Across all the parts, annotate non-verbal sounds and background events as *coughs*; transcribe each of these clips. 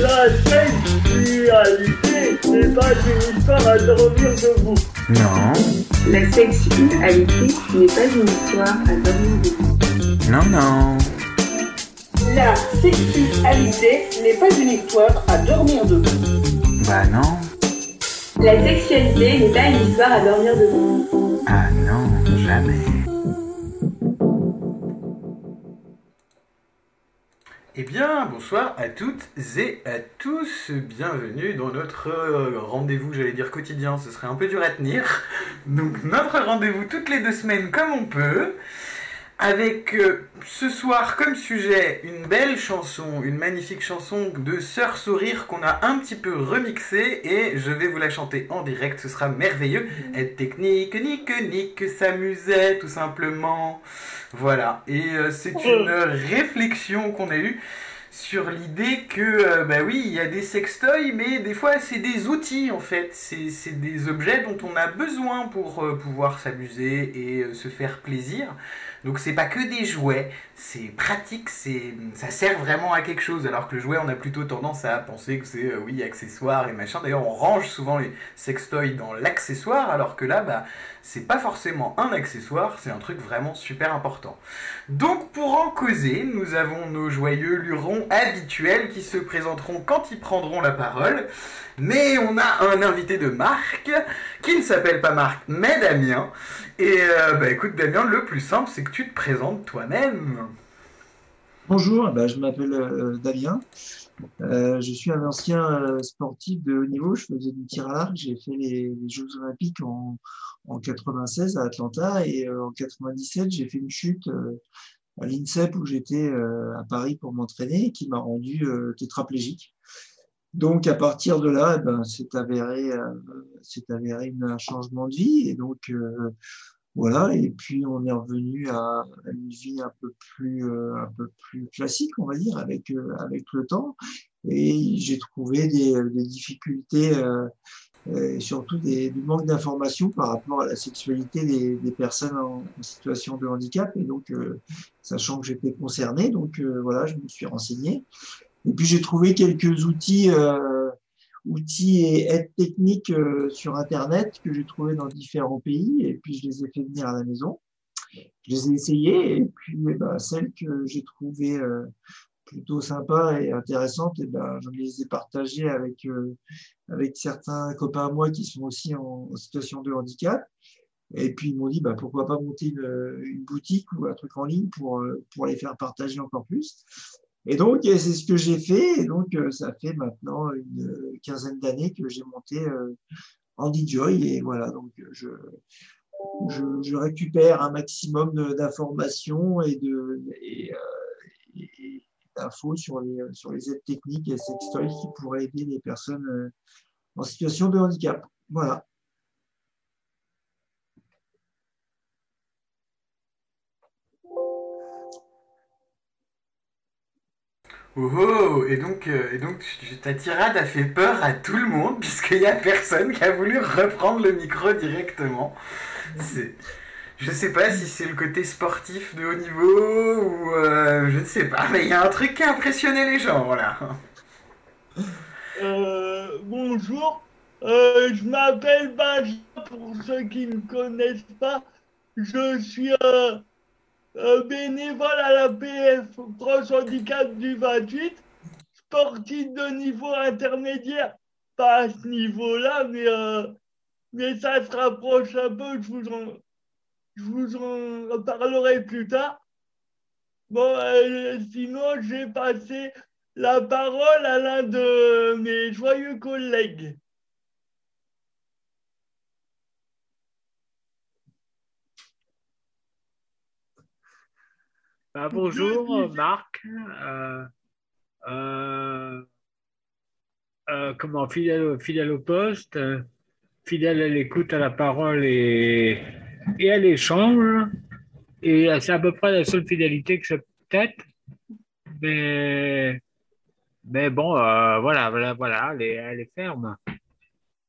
La sexualité n'est pas une histoire à dormir debout. Non. La sexualité n'est pas une histoire à dormir debout. Non, non. La sexualité n'est pas une histoire à dormir debout. Bah non. La sexualité n'est pas une histoire à dormir debout. Ah non, jamais. Eh bien, bonsoir à toutes et à tous. Bienvenue dans notre euh, rendez-vous, j'allais dire quotidien, ce serait un peu dur à tenir. Donc, notre rendez-vous toutes les deux semaines comme on peut. Avec euh, ce soir comme sujet une belle chanson, une magnifique chanson de Sœur Sourire qu'on a un petit peu remixée et je vais vous la chanter en direct, ce sera merveilleux. Être technique, nique, nique, s'amuser tout simplement. Voilà, et euh, c'est une réflexion qu'on a eue sur l'idée que, euh, bah oui, il y a des sextoys, mais des fois c'est des outils en fait, c'est c'est des objets dont on a besoin pour pouvoir s'amuser et se faire plaisir. Donc c'est pas que des jouets, c'est pratique, c'est ça sert vraiment à quelque chose. Alors que le jouet, on a plutôt tendance à penser que c'est euh, oui accessoire et machin. D'ailleurs, on range souvent les sextoys dans l'accessoire, alors que là, bah c'est pas forcément un accessoire, c'est un truc vraiment super important. Donc pour en causer, nous avons nos joyeux lurons habituels qui se présenteront quand ils prendront la parole. Mais on a un invité de marque qui ne s'appelle pas Marc, mais Damien. Et euh, bah écoute Damien, le plus simple, c'est que tu te présentes toi-même. Bonjour, bah, je m'appelle euh, Damien. Euh, je suis un ancien sportif de haut niveau. Je faisais du tir à l'arc. J'ai fait les Jeux Olympiques en, en 96 à Atlanta et euh, en 97, j'ai fait une chute euh, à l'INSEP où j'étais euh, à Paris pour m'entraîner qui m'a rendu tétraplégique. Donc à partir de là, eh ben, c'est avéré, c'est avéré un changement de vie et donc voilà. Et puis on est revenu à une vie un peu plus, un peu plus classique, on va dire, avec avec le temps. Et j'ai trouvé des, difficultés, et surtout du manque d'informations par rapport à la sexualité des, personnes en, situation de handicap. Et donc, euh, sachant que j'étais concerné, donc euh, voilà, je me suis renseigné. Et puis j'ai trouvé quelques outils, euh, outils et aides techniques euh, sur Internet que j'ai trouvé dans différents pays. Et puis je les ai fait venir à la maison. Je les ai essayées et puis eh ben, celles que j'ai trouvées euh, plutôt sympas et intéressantes, eh ben, je les ai partagées avec, euh, avec certains copains à moi qui sont aussi en, situation de handicap. Et puis ils m'ont dit bah, pourquoi pas monter une, boutique ou un truc en ligne pour, euh, pour les faire partager encore plus. Et donc, c'est ce que j'ai fait. Et donc, euh, ça fait maintenant une quinzaine d'années que j'ai monté Andy Joy. Et voilà, donc je, je, récupère un maximum d'informations et de et, et d'infos sur les, sur les aides techniques et sextoys qui pourraient aider les personnes euh, en situation de handicap. Voilà. Oh, oh et donc, euh, et donc ta tirade a fait peur à tout le monde puisqu'il n'y a personne qui a voulu reprendre le micro directement. Je sais pas si c'est le côté sportif de haut niveau ou euh, je ne sais pas, mais il y a un truc qui a impressionné les gens, voilà. Euh, bonjour, Euh, je m'appelle Benjamin pour ceux qui ne connaissent pas. Je suis bénévole à la PF Cross Handicap du 28, sportif de niveau intermédiaire. Pas à ce niveau-là, mais, mais ça se rapproche un peu. Je vous en, je vous en reparlerai plus tard. Bon, euh, sinon, j'ai passé la parole à l'un de mes joyeux collègues. Bah, bonjour Marc. Euh, euh, euh, comment fidèle, fidèle au poste, fidèle à l'écoute, à la parole et, et à l'échange. Et c'est à peu près la seule fidélité que j'ai peut-être. Mais, mais bon, euh, voilà, voilà, voilà, elle est, elle ferme,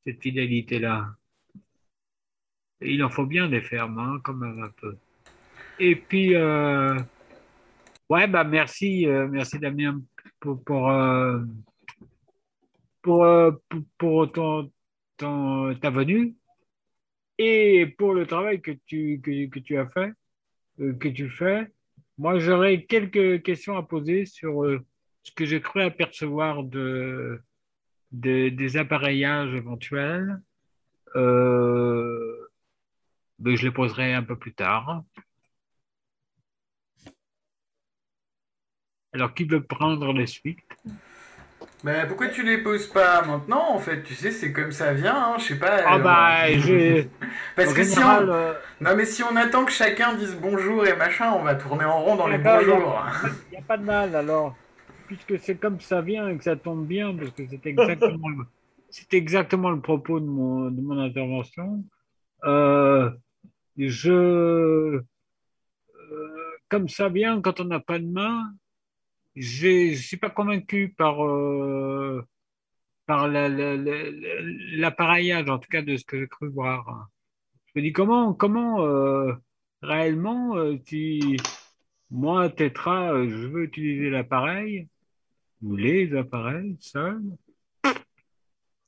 cette fidélité-là. Il en faut bien des fermes, hein, quand même un peu. Et puis, euh, ouais, bah merci, euh, merci Damien pour, pour, pour, pour, ton- ta venue et pour le travail que tu, que, que tu as fait, euh, que tu fais. Moi, j'aurais quelques questions à poser sur euh, ce que j'ai cru apercevoir de, de- des appareillages éventuels. Euh, mais je les poserai un peu plus tard. Alors, qui veut prendre les suites? Mais pourquoi tu les poses pas maintenant en fait? Tu sais, c'est comme ça vient, hein, je sais pas. Ah euh, bah, j'ai... *laughs* Parce en que si général, on... euh, Non mais si on attend que chacun dise bonjour et machin, on va tourner en rond dans les bonjours. Il n'y a pas de mal alors, puisque c'est comme ça vient et que ça tombe bien, parce que c'est exactement, le- *laughs* c'est exactement le propos de mon, de mon intervention. Euh, je, comme ça vient, quand on n'a pas de main, je ne suis pas convaincu par, euh, par la- la- la- la- l'appareillage, en tout cas de ce que j'ai cru voir. Je me dis comment, comment euh, réellement, euh, si moi, Tetra, euh, je veux utiliser l'appareil, ou les appareils seuls,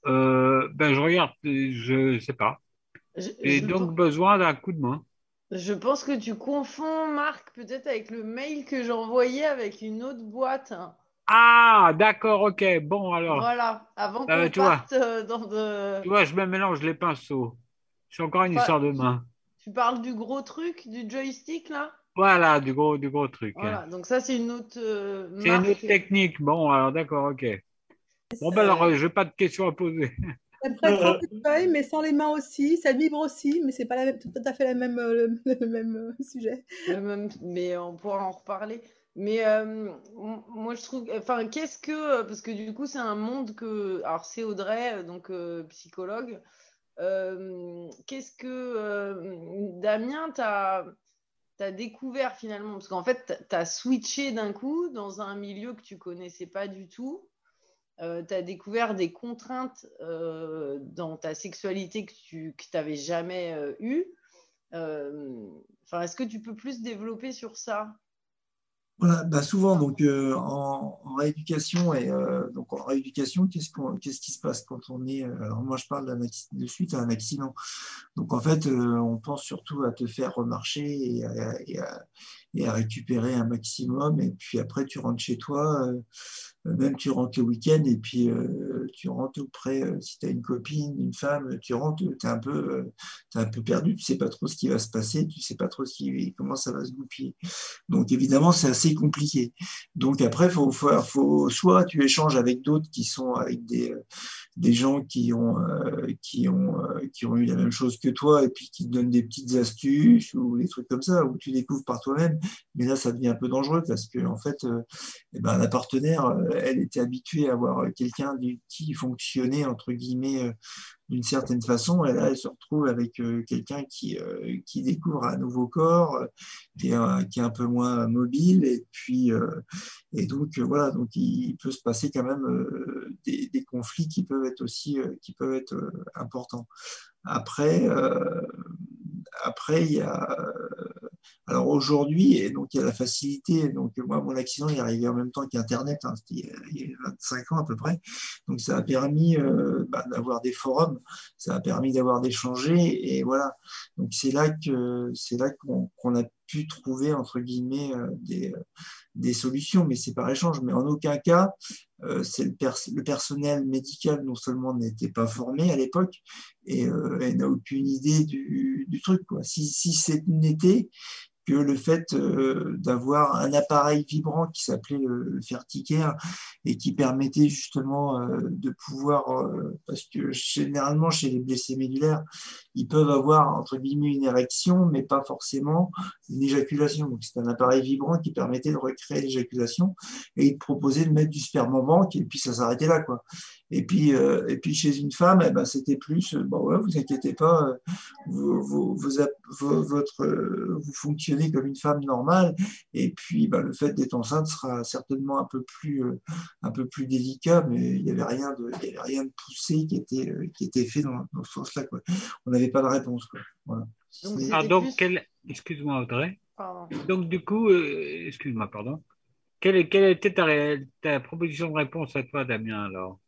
euh, ben je regarde, euh, je sais pas. J'ai donc besoin d'un coup de main. Je pense que tu confonds, Marc, peut-être avec le mail que j'ai envoyé avec une autre boîte. Ah, d'accord, ok. Bon, alors, Voilà, avant Euh, qu'on vois. euh, dans de... tu vois, je me mélange les pinceaux. C'est encore une Enfin, histoire de main. Tu parles du gros truc, du joystick, là? Voilà, du gros, du gros truc. Voilà, donc ça, c'est une autre euh, C'est une autre technique. Bon, alors, d'accord, ok. Bon, ben alors, euh, j'ai pas de questions à poser. *laughs* Ça pourrait être un peu de feuille, mais sans les mains aussi. Ça vibre aussi, mais c'est pas la même, tout à fait la même, euh, le, *laughs* le même euh, sujet. Le même- mais on pourra en reparler. Mais euh, moi, je trouve, enfin, qu'est-ce que, parce que du coup, c'est un monde que, alors c'est Audrey, donc euh, psychologue. Euh, qu'est-ce que, euh, Damien, t'as as découvert finalement, parce qu'en fait, tu as switché d'un coup dans un milieu que tu connaissais pas du tout. Tu as découvert des contraintes euh, dans ta sexualité que tu que t'avais jamais euh, eues. Euh, est-ce que tu peux plus développer sur ça? Voilà, bah souvent, donc euh, en, rééducation et euh, donc en rééducation, qu'est-ce qu'on, qu'est-ce qui se passe quand on est euh, Alors moi, je parle de suite à un accident. Donc en fait, euh, on pense surtout à te faire remarcher et à, récupérer un maximum. Et puis après, tu rentres chez toi, euh, même tu rentres le week-end et puis euh, tu rentres auprès, euh, si tu as une copine, une femme, tu rentres, tu es un peu, euh, un peu perdu, tu sais pas trop ce qui va se passer, tu sais pas trop ce qui, comment ça va se goupiller. Donc évidemment, c'est assez compliqué. Donc après, faut, faut, faut soit tu échanges avec d'autres qui sont avec des, euh, des gens qui ont, euh, qui, ont, euh, qui ont eu la même chose que toi et puis qui te donnent des petites astuces ou des trucs comme ça, où tu découvres par toi-même. Mais là, ça devient un peu dangereux parce que en fait, euh, eh ben, la partenaire, euh, elle était habituée à avoir quelqu'un du- qui fonctionnait entre guillemets euh, d'une certaine façon, et là, elle se retrouve avec euh, quelqu'un qui, euh, qui découvre un nouveau corps, euh, qui est, qui est un peu moins mobile, et puis euh, et donc euh, voilà, donc il peut se passer quand même euh, des, des conflits qui peuvent être aussi euh, qui peuvent être euh, importants. Après, euh, après il y a alors aujourd'hui, et donc il y a la facilité. Donc moi, mon accident est arrivé en même temps qu'Internet, hein, il y a- il y a 25 ans à peu près. Donc ça a permis euh, bah, d'avoir des forums, ça a permis d'avoir d'échanger, et voilà. Donc c'est là qu'on qu'on a trouver entre guillemets euh, des, euh, des solutions, mais c'est par échange. Mais en aucun cas, euh, c'est le, pers- le personnel médical non seulement n'était pas formé à l'époque et, et n'a aucune idée du, du truc. Quoi. Si, si c'est n'était que le fait euh, d'avoir un appareil vibrant qui s'appelait le, le Ferticaire et qui permettait justement euh, de pouvoir, euh, parce que généralement chez les blessés médulaires, ils peuvent avoir entre guillemets une érection, mais pas forcément une éjaculation. Donc c'est un appareil vibrant qui permettait de recréer l'éjaculation et il proposait de mettre du sperme en banque et puis ça s'arrêtait là quoi. Et puis euh, et puis chez une femme, eh ben c'était plus euh, bon ouais, vous inquiétez pas, euh, vous, vous, vous, votre euh, vous fonctionnez comme une femme normale et puis ben, le fait d'être enceinte sera certainement un peu plus euh, un peu plus délicat, mais il y avait rien de il y avait rien de poussé qui était euh, qui était fait dans, dans ce sens-là quoi. On n'avait pas de réponse quoi. Voilà. Donc, Ah, donc, plus- quel... excuse-moi, Audrey. Pardon. Donc, du coup, euh, excuse-moi, pardon. Quelle, était ta proposition de réponse à toi, Damien, alors?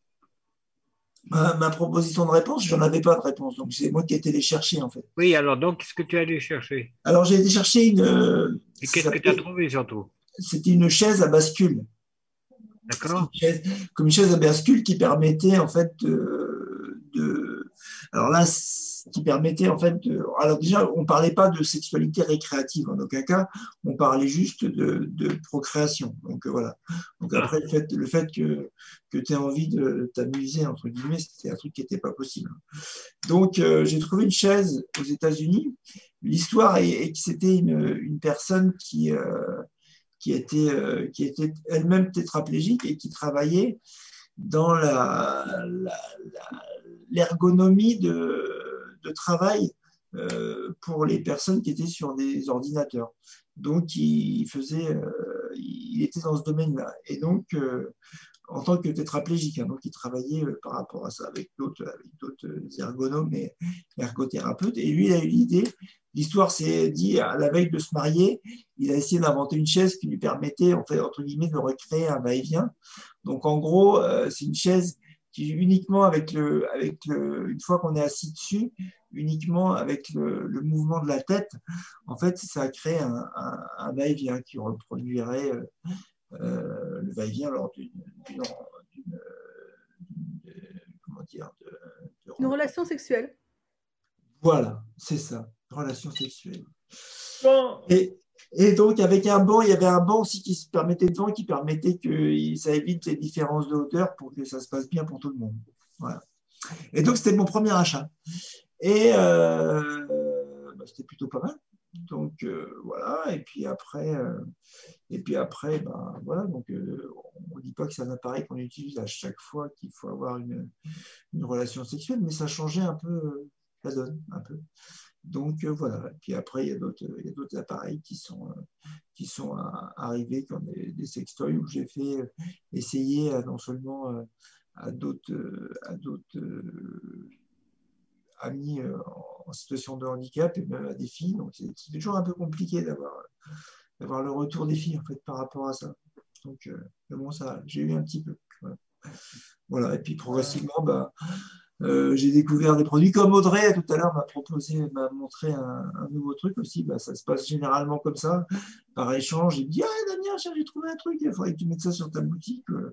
Ma, ma proposition de réponse, j'en avais pas de réponse, donc c'est moi qui ai été les chercher en fait. Oui, alors donc, qu'est-ce que tu es allé chercher? Alors j'ai été chercher une. euh, Et qu'est-ce que tu as trouvé surtout? C'était une chaise à bascule. D'accord comme une chaise à bascule qui permettait en fait de, de- alors là c- qui permettait en fait de, alors déjà on parlait pas de sexualité récréative en aucun cas on parlait juste de, de procréation. Donc euh, voilà. Donc après le fait le fait que que tu aies envie de t'amuser entre guillemets c'était un truc qui était pas possible. Donc euh, j'ai trouvé une chaise aux États-Unis. L'histoire est, que c'était une, une personne qui euh, qui était, qui était elle-même tétraplégique et qui travaillait dans la, la- la- l'ergonomie de, travail euh, pour les personnes qui étaient sur des ordinateurs. Donc, il faisait, euh, il était dans ce domaine-là. Et donc, euh, en tant que tétraplégique, hein, donc il travaillait par rapport à ça avec d'autres, avec d'autres ergonomes et ergothérapeutes. Et lui, il a eu l'idée. L'histoire s'est dit à la veille de se marier, il a essayé d'inventer une chaise qui lui permettait, en fait, entre guillemets, de recréer un va-et-vient. Donc, en gros, c'est une chaise qui uniquement avec le, avec le, une fois qu'on est assis dessus, uniquement avec le, le mouvement de la tête, en fait, ça a créé un, un, un va-et-vient qui reproduirait euh, euh, le va-et-vient lors d'une, d'une- d'une- d'une- comment dire, de- de- Une relation sexuelle. voilà, c'est ça, relation sexuelle. Quand, Et, et donc, avec un banc, il y avait un banc aussi qui se permettait devant, qui permettait que ça évite les différences de hauteur pour que ça se passe bien pour tout le monde. Voilà. Et donc, c'était mon premier achat. Et euh, bah, c'était plutôt pas mal. Donc, euh, voilà. Et puis après, euh, et puis après ben, voilà. Donc, on ne dit pas que c'est un appareil qu'on utilise à chaque fois qu'il faut avoir une, une relation sexuelle, mais ça changeait un peu la donne, un peu. Donc euh, voilà. Et puis après, il y a d'autres, appareils qui sont, euh, à- arrivés comme des, des sextoys où j'ai fait euh, essayer non seulement euh, à d'autres, euh, euh, amis euh, en, situation de handicap et même à des filles. Donc c'est, toujours un peu compliqué d'avoir, le retour des filles en fait par rapport à ça. Donc euh, bon, ça, j'ai eu un petit peu. Voilà. Et puis progressivement, bah, euh, j'ai découvert des produits comme Audrey tout à l'heure m'a proposé, m'a montré un, nouveau truc aussi. Bah, ça se passe généralement comme ça, par échange. Il me dit Ah, Damien, j'ai trouvé un truc, il faudrait que tu mettes ça sur ta boutique. euh.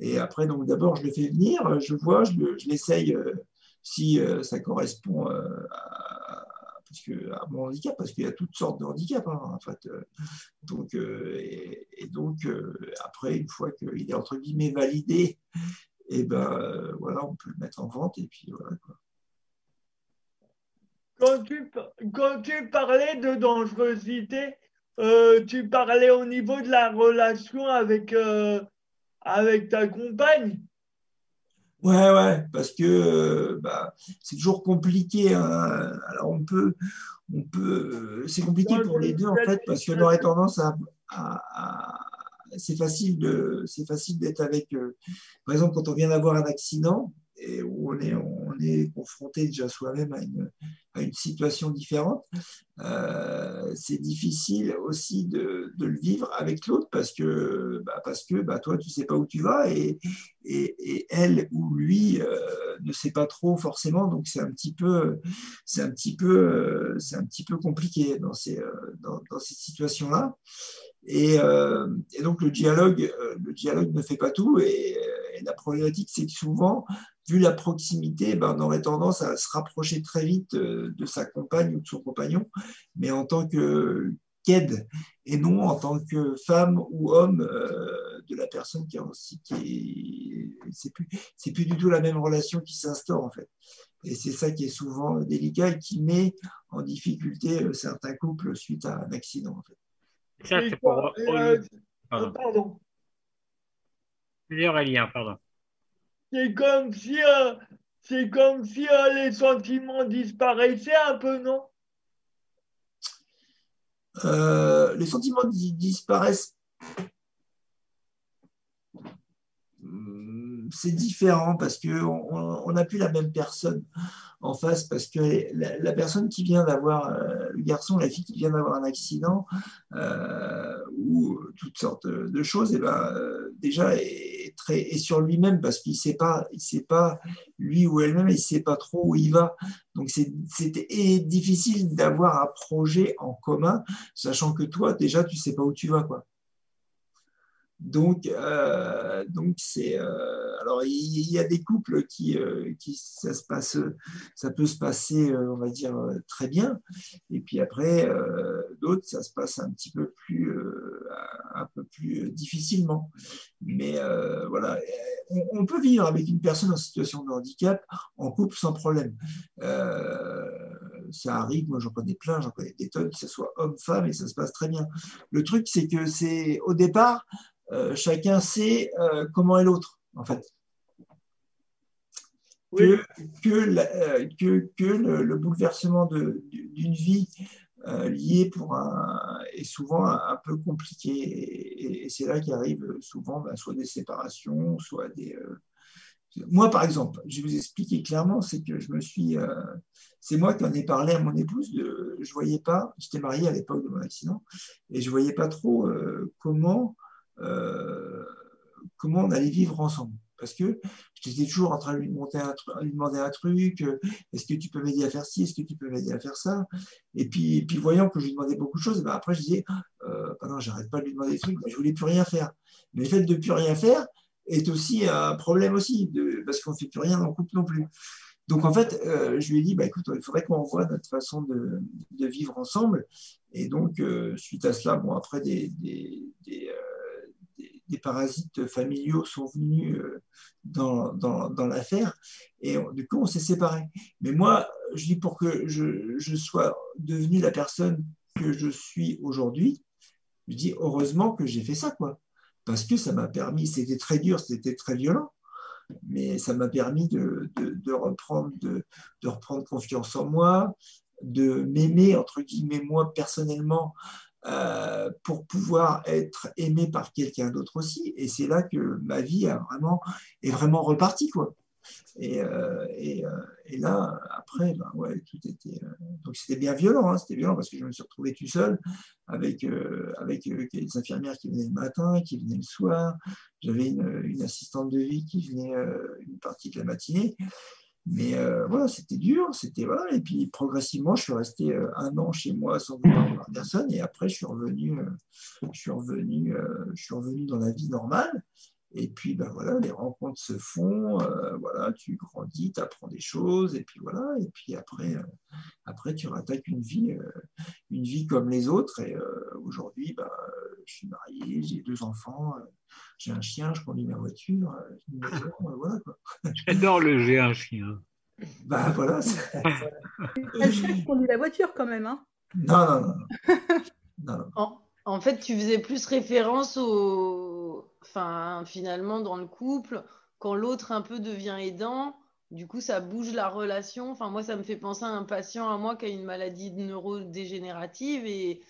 Et après, donc d'abord, je le fais venir, je vois, je, le- je l'essaye euh, si ça correspond à, parce que, à mon handicap, parce qu'il y a toutes sortes de handicaps hein, en fait. Donc, et, donc, après, une fois qu'il est entre guillemets validé, et ben euh, voilà, on peut le mettre en vente et puis voilà. quoi. quand, tu, quand tu parlais de dangerosité, euh, tu parlais au niveau de la relation avec, euh, avec ta compagne. Ouais, ouais, parce que euh, bah, c'est toujours compliqué. hein. Alors on peut, on peut, c'est compliqué pour les deux en fait, parce qu'on aurait tendance à, à- à- c'est facile de, c'est facile d'être avec, euh, par exemple, quand on vient d'avoir un accident et où on est, on est confronté déjà soi-même à une, à une situation différente, euh, c'est difficile aussi de, de le vivre avec l'autre parce que, bah, parce que bah, toi, tu sais pas où tu vas et, et, et elle ou lui euh, ne sait pas trop forcément, donc c'est un petit peu, un petit euh, un petit peu compliqué dans ces, dans, ces situations-là. Et, donc le dialogue, le dialogue ne fait pas tout. Et, et la problématique, c'est que souvent, vu la proximité, ben, on aurait tendance à se rapprocher très vite euh, de sa compagne ou de son compagnon, mais en tant que qu'aide et non en tant que femme ou homme euh, de la personne qui est aussi qui est c'est plus c'est plus du tout la même relation qui s'instaure en fait et c'est ça qui est souvent délicat et qui met en difficulté euh, certains couples suite à un accident en fait. Ça, c'est pour. euh, Pardon. pardon. Aurélien, pardon. C'est comme si, euh, c'est comme si euh, les sentiments disparaissaient un peu, non? Euh, les sentiments di- disparaissent. Hum, C'est différent parce qu'on n'a plus la même personne en face parce que la, personne qui vient d'avoir, le garçon, la fille qui vient d'avoir un accident ou toutes sortes de choses, et ben, euh, déjà et sur lui-même parce qu'il sait pas, il sait pas, lui ou elle-même, il sait pas trop où il va. Donc, c'était difficile d'avoir un projet en commun, sachant que toi, déjà, tu sais pas où tu vas, quoi. Donc, euh, donc c'est euh, alors il y, a des couples qui, euh, qui ça se passe, ça peut se passer, on va dire très bien, et puis après d'autres ça se passe un petit peu plus, un peu plus difficilement. Mais voilà, on, peut vivre avec une personne en situation de handicap en couple sans problème. ça arrive, moi j'en connais plein, j'en connais des tonnes, que ce soit homme-femme, et ça se passe très bien. Le truc c'est que c'est au départ euh, chacun sait euh, comment est l'autre, en fait. Que, que, euh, que, que le, bouleversement d'une vie lié pour un, est souvent un, peu compliqué. Et, c'est là qu'arrivent souvent ben, soit des séparations, soit des. Moi, par exemple, je vais vous expliquer clairement, c'est que je me suis. c'est moi qui en ai parlé à mon épouse. De, je voyais pas, j'étais marié à l'époque de mon accident, et je voyais pas trop comment euh, comment on allait vivre ensemble. Parce que j'étais toujours en train de lui, demander un, truc, euh, est-ce que tu peux m'aider à faire ci, est-ce que tu peux m'aider à faire ça? Et puis, voyant que je lui demandais beaucoup de choses, ben après je disais, euh, bah non, j'arrête pas de lui demander des trucs, mais je voulais plus rien faire. Mais le fait de plus rien faire est aussi un problème aussi, parce qu'on ne fait plus rien dans le couple non plus. Donc en fait, euh, je lui ai dit, bah, écoute, il faudrait qu'on revoie notre façon de, vivre ensemble. Et donc, suite à cela, bon, après des des parasites familiaux sont venus euh, dans, dans, l'affaire et du coup on s'est séparés. Mais moi, je dis pour que je, je sois devenu la personne que je suis aujourd'hui, je dis heureusement que j'ai fait ça, quoi. Parce que ça m'a permis, c'était très dur, c'était très violent, mais ça m'a permis de, de, de reprendre, de, de, reprendre confiance en moi, de m'aimer, entre guillemets, moi personnellement, euh, pour pouvoir être aimé par quelqu'un d'autre aussi. Et c'est là que ma vie a vraiment, est vraiment repartie. Quoi. Et, euh, euh, et, là, après, ben ouais, tout était. donc c'était bien violent, hein, c'était violent parce que je me suis retrouvé tout seul avec, avec des infirmières qui venaient le matin, qui venaient le soir. J'avais une, assistante de vie qui venait une partie de la matinée. Mais euh, voilà, c'était dur, c'était voilà. Et puis progressivement, je suis resté euh, un an chez moi sans voir personne. Et après, je suis revenu, euh, je suis revenu, je suis revenu dans la vie normale. Et puis, ben voilà, les rencontres se font. voilà, tu grandis, tu apprends des choses. Et puis voilà. Et puis après, après tu rattaques une vie, une vie comme les autres. Et aujourd'hui, ben, je suis marié, j'ai deux enfants j'ai un chien, je conduis ma voiture, euh, une maison, euh, voilà quoi. *laughs* J'adore le j'ai un chien. Bah voilà. *laughs* le chien qui conduit la voiture quand même, hein Non, non, non. En, en, fait, tu faisais plus référence au. Enfin, finalement, dans le couple, quand l'autre un peu devient aidant, du coup, ça bouge la relation. Enfin, moi, ça me fait penser à un patient à moi qui a une maladie neurodégénérative et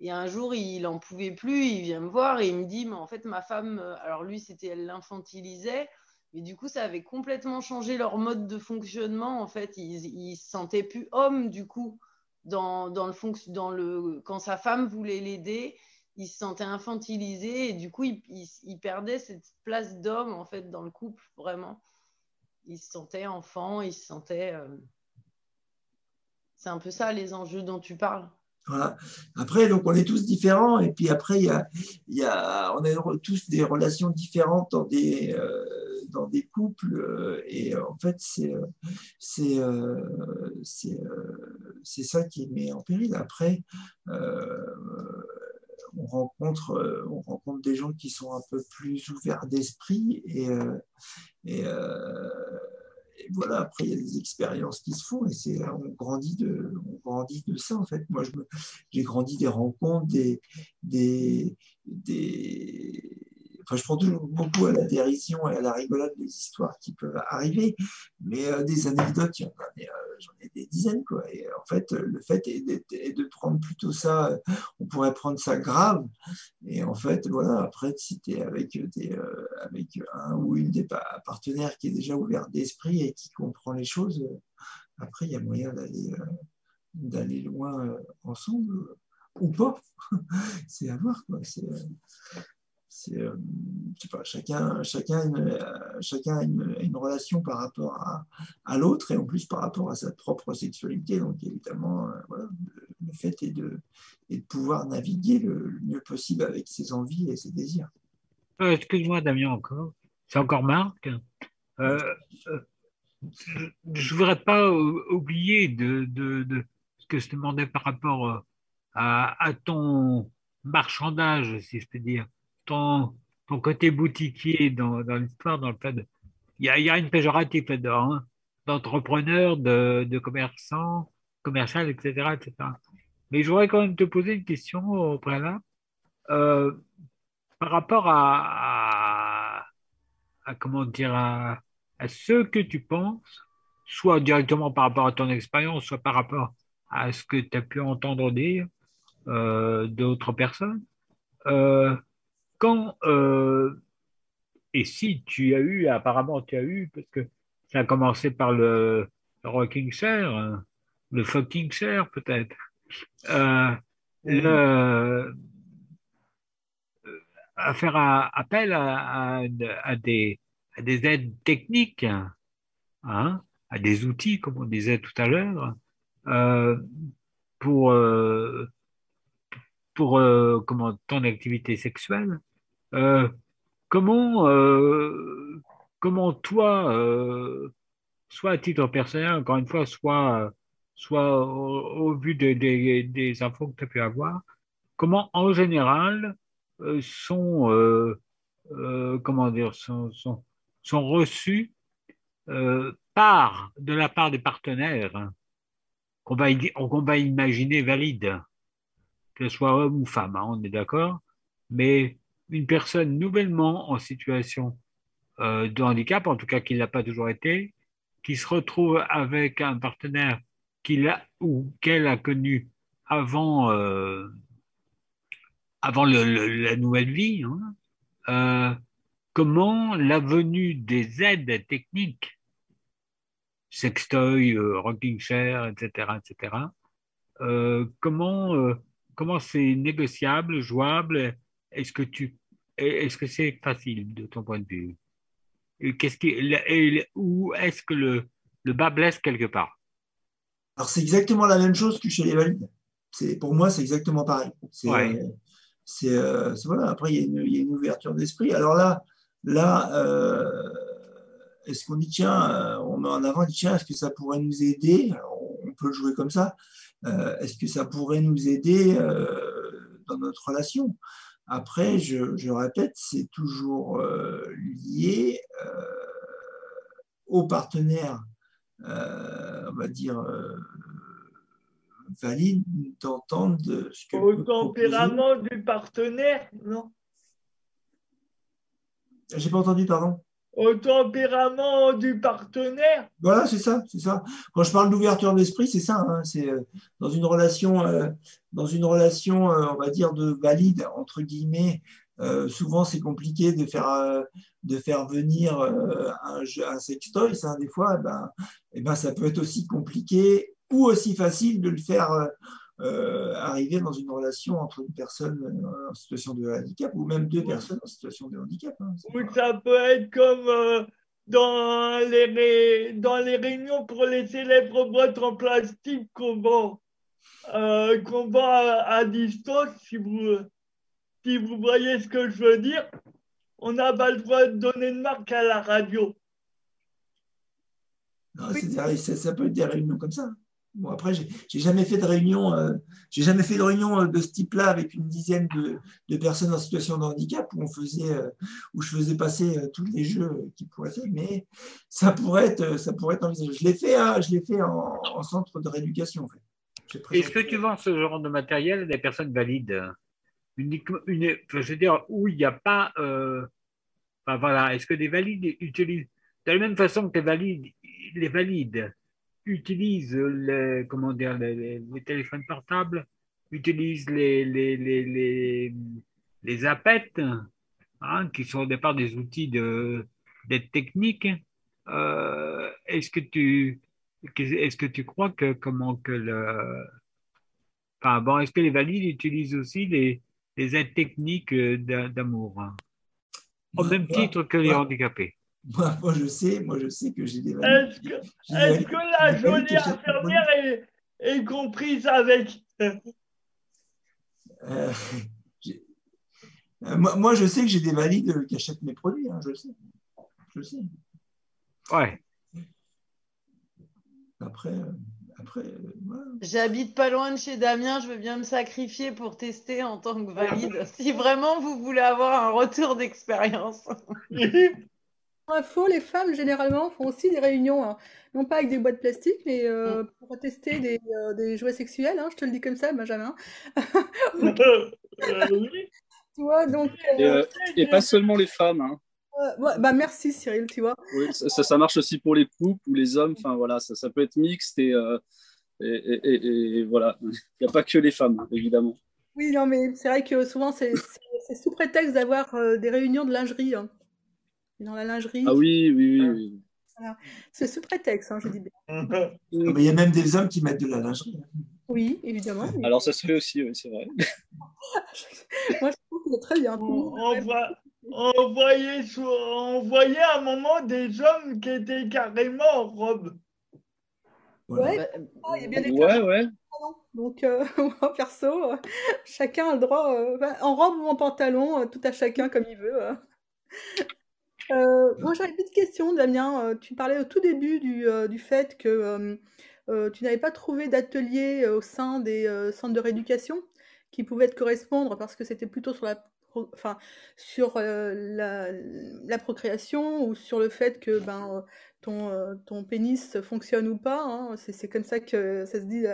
et un jour, il n'en pouvait plus, il vient me voir et il me dit, mais en fait, ma femme, euh, alors lui, c'était elle l'infantilisait, mais du coup, ça avait complètement changé leur mode de fonctionnement. En fait, ils ne se sentaient plus hommes, du coup, dans, dans, le dans le, quand sa femme voulait l'aider, il se sentait infantilisé et du coup, il, perdait cette place d'homme, en fait, dans le couple, vraiment. Il se sentait enfant, il se sentait... Euh, c'est un peu ça, les enjeux dont tu parles. Après, donc on est tous différents, et puis après, il y a, y a, on a tous des relations différentes dans des, euh, dans des couples, euh, et en fait, c'est ça qui met en péril. Après, on rencontre, on rencontre des gens qui sont un peu plus ouverts d'esprit, et, et voilà, après, il y a des expériences qui se font et c'est, on, grandit de, on grandit de ça, en fait. Moi, j'ai grandi des rencontres, des, je prends toujours beaucoup à la dérision et à la rigolade des histoires qui peuvent arriver, mais euh, des anecdotes, euh, j'en ai, des dizaines. Quoi. Et en fait, le fait est, de prendre plutôt ça, on pourrait prendre ça grave. Et en fait, voilà, après, si tu es euh, avec un ou une des partenaires qui est déjà ouvert d'esprit et qui comprend les choses, après, il y a moyen d'aller d'aller loin ensemble ou pas. *laughs* C'est à voir. Quoi c'est, euh, chacun, chacun, une, euh, chacun une, une relation par rapport à, à l'autre et en plus par rapport à sa propre sexualité. Donc évidemment, euh, le, fait est de, est de pouvoir naviguer le, mieux possible avec ses envies et ses désirs. Excuse-moi, Damien, encore. C'est encore Marc. Je ne voudrais pas oublier de, de, ce que je te demandais par rapport à ton marchandage, si je peux dire, ton, ton côté boutiquier dans, dans l'histoire, dans le fait de... Il y a, il y a une péjorative là-dedans, hein, d'entrepreneur, de, de commerçant, commercial, etc., etc. Mais je voudrais quand même te poser une question au préalable. Euh, par rapport à, à, à comment dire, à, à ce que tu penses, soit directement par rapport à ton expérience, soit par rapport à ce que tu as pu entendre dire euh, d'autres personnes. Euh, quand euh, et si tu as eu, apparemment tu as eu, parce que ça a commencé par le, rocking chair, hein, le fucking chair peut-être, euh, le, à faire un- appel à, à- à des, à des aides techniques, hein, à des outils, comme on disait tout à l'heure, euh, pour, euh, pour euh, comment, ton activité sexuelle. Euh, comment, euh, comment toi, euh, soit à titre personnel, encore une fois, soit, soit au, vu des, des, infos que tu as pu avoir, comment en général sont, comment dire, sont, sont, reçus par, de la part des partenaires qu'on va, va imaginer valides, que ce soit homme ou femme, hein, on est d'accord, mais une personne nouvellement en situation euh, de handicap, en tout cas qui ne l'a pas toujours été, qui se retrouve avec un partenaire qu'il a ou qu'elle a connu avant, euh, avant la nouvelle vie, hein, euh, comment la venue des aides techniques, sextoy, rocking chair, etc., etc., comment comment c'est négociable, jouable Est-ce que tu est-ce que c'est facile de ton point de vue? Qu'est-ce qui et où est-ce que le le bas blesse quelque part? Alors c'est exactement la même chose que chez les valides. C'est, pour moi, c'est exactement pareil. C'est, Ouais. euh, voilà. Après, il y, a une, il y a une ouverture d'esprit. Alors là, là, euh, est-ce qu'on dit tiens, euh, on met en avant, on dit tiens, est-ce que ça pourrait nous aider? Alors, On peut le jouer comme ça. Euh, est-ce que ça pourrait nous aider dans notre relation? Après, je, je répète, c'est toujours euh, lié euh, au partenaire, euh, on va dire. euh, valide d'entendre de ce que Au proposer. tempérament du partenaire, non? J'ai pas entendu, pardon. Au tempérament du partenaire, Voilà, c'est ça, c'est ça. Quand je parle d'ouverture d'esprit, c'est ça. hein, c'est euh, dans une relation, euh, dans une relation, euh, on va dire de valide entre guillemets. souvent, c'est compliqué de faire de faire venir un, sextoy. Des fois, eh ben, eh ben, ça peut être aussi compliqué ou aussi facile de le faire euh, arriver dans une relation entre une personne euh, en situation de handicap ou même deux personnes en situation de handicap. hein. Ou pas- ça peut être comme euh, dans, les ré- dans les réunions pour les célèbres boîtes en plastique qu'on vend, euh, qu'on vend à, à distance, si vous, si vous voyez ce que je veux dire. On n'a pas le droit de donner de marque à la radio. Non, ré- ça, ça peut être des réunions comme ça. Bon, après, j'ai jamais fait de réunion, euh, jamais fait de réunion euh, de ce type-là avec une dizaine de, personnes en situation de handicap où on faisait, euh, où je faisais passer tous les jeux qui pourraient faire, mais ça pourrait être, ça pourrait être envisagé. Je l'ai fait, hein, je l'ai fait en, en centre de rééducation, en fait. Est-ce que tu vends ce genre de matériel à des personnes valides? Uniquement, une, je veux dire, où il n'y a pas. enfin, voilà, est-ce que des valides utilisent. De la même façon que les valides, les valides utilisent les, comment dire, les, téléphones portables, utilisent les, les, les, les, les appettes, hein, qui sont au départ des outils de, d'aide technique, euh, est-ce que tu. Est-ce que tu crois que comment que le, Enfin, bon, est-ce que les valides utilisent aussi les, aides techniques euh, d'a- d'amour? Hein au même titre que les handicapés. Moi, moi, je sais, moi, je sais que j'ai des valides. Est-ce que, la jolie infirmière est, est comprise avec Euh, j'ai- euh, moi, moi, je sais que j'ai des valides euh, qui achètent mes produits, hein, je le sais. Je le sais. Ouais. Après, euh, après euh. J'habite pas loin de chez Damien, je veux bien me sacrifier pour tester en tant que valide. *laughs* Si vraiment vous voulez avoir un retour d'expérience. *laughs* Info, les femmes généralement font aussi des réunions, hein. non pas avec des boîtes plastiques, mais euh, pour tester des, euh, des jouets sexuels. hein, je te le dis comme ça, Benjamin. *laughs* Euh, oui. Tu vois, donc. Et, et pas seulement les femmes. Hein. euh, bah merci Cyril, tu vois. Oui, ça, marche aussi pour les couples ou les hommes. Enfin voilà, ça, ça peut être mixte et, euh, et, et- et- et voilà. Il n'y a pas que les femmes, évidemment. Oui, non, mais c'est vrai que souvent c'est sous prétexte d'avoir euh, des réunions de lingerie. hein. Dans la lingerie, Ah oui, oui, oui. oui. c'est sous prétexte, hein, je dis bien. Ah, mais Il y a même des hommes qui mettent de la lingerie. hein. Oui, évidemment. Alors ça se fait aussi, oui, c'est vrai. *laughs* *laughs* Moi, je trouve que c'est très bien. on, on voit- on voyait, sur- on voyait à un moment des hommes qui étaient carrément en robe. Ouais, ah, il y a bien des Ouais. Donc, euh, *laughs* moi, perso, euh, chacun a le droit, euh, enfin, en robe ou en pantalon, euh, tout à chacun comme il veut. Euh. Moi, j'avais une petite question, Damien. Euh, tu parlais au tout début du, euh, du fait que euh, tu n'avais pas trouvé d'atelier au sein des centres de rééducation qui pouvaient te correspondre parce que c'était plutôt sur la, enfin, sur euh, la, procréation ou sur le fait que ben, euh, ton, euh, ton pénis fonctionne ou pas. hein. C'est comme ça que ça se dit.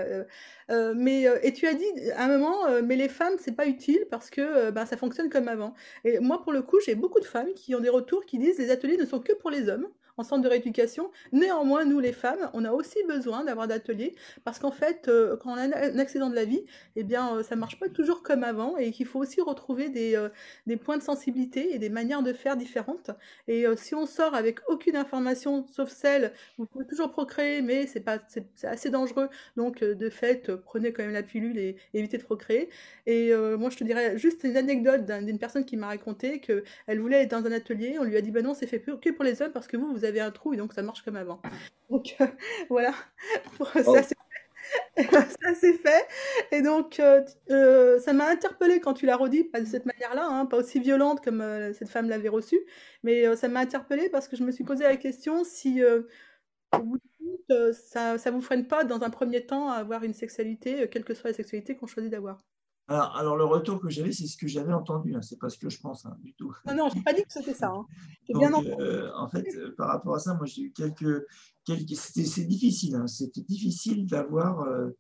mais, et tu as dit à un moment, mais les femmes, c'est pas utile parce que ben, ça fonctionne comme avant. Et moi, pour le coup, j'ai beaucoup de femmes qui ont des retours qui disent les ateliers ne sont que pour les hommes en centre de rééducation. Néanmoins, nous, les femmes, on a aussi besoin d'avoir d'ateliers parce qu'en fait, euh, quand on a un accident de la vie, eh bien, euh, ça marche pas toujours comme avant et qu'il faut aussi retrouver des, euh, points de sensibilité et des manières de faire différentes. Et euh, si on sort avec aucune information, sauf celle, vous pouvez toujours procréer, mais c'est pas, c'est assez dangereux. Donc, de fait, prenez quand même la pilule et, évitez de procréer. Et moi, je te dirais juste une anecdote d'un- d'une personne qui m'a raconté que elle voulait être dans un atelier. On lui a dit, ben non, c'est fait que pour les hommes parce que vous, vous avez un trou et donc ça marche comme avant. Donc, euh, *laughs* voilà. Oh. Ça, c'est *laughs* ça c'est fait. Et donc, euh, euh, ça m'a interpellée quand tu l'as redit, pas de cette manière-là, hein, pas aussi violente comme euh, cette femme l'avait reçue, mais euh, ça m'a interpellée parce que je me suis posé la question si, au bout du compte, ça, ça vous freine pas dans un premier temps à avoir une sexualité, euh, quelle que soit la sexualité qu'on choisit d'avoir. Alors, alors, le retour que j'avais, c'est ce que j'avais entendu. Hein. C'est pas ce que je pense hein, du tout. Non, non, j'ai pas dit que c'était ça. Hein. Donc, bien euh, en fait, euh, par rapport à ça, moi, j'ai eu quelques. quelques c'était- c'est difficile. hein. C'était difficile d'avoir euh,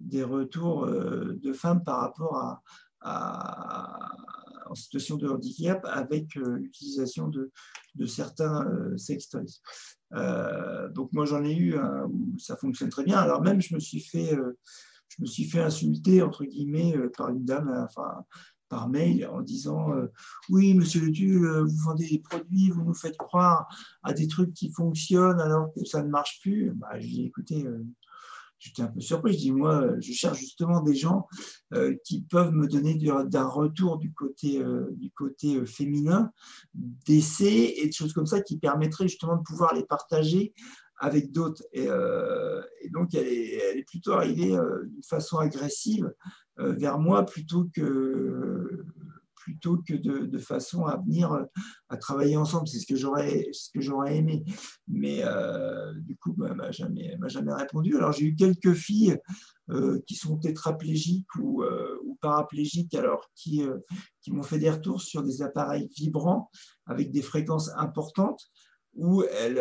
des retours de femmes par rapport à, à- en situation de handicap avec l'utilisation de, de certains sextoys. Donc, moi, j'en ai eu où ça fonctionne très bien. Alors, même, je me suis fait. Je me suis fait insulter, entre guillemets, euh, par une dame, euh, par mail, en disant euh, Oui, monsieur Le vous vendez des produits, vous nous faites croire à des trucs qui fonctionnent alors que ça ne marche plus. Bah, je j'étais un peu surpris. Je dis Moi, je cherche justement des gens qui peuvent me donner du- d'un retour du côté, du côté féminin, d'essais et de choses comme ça qui permettraient justement de pouvoir les partager avec d'autres. Et, euh, et donc, elle est, plutôt arrivée euh, d'une façon agressive euh, vers moi plutôt que, plutôt que de, de façon à venir à travailler ensemble. C'est ce que j'aurais aimé. Mais du coup, bah, elle m'a jamais, m'a jamais répondu. Alors, j'ai eu quelques filles qui sont tétraplégiques ou, paraplégiques, alors qui, qui m'ont fait des retours sur des appareils vibrants avec des fréquences importantes où elles,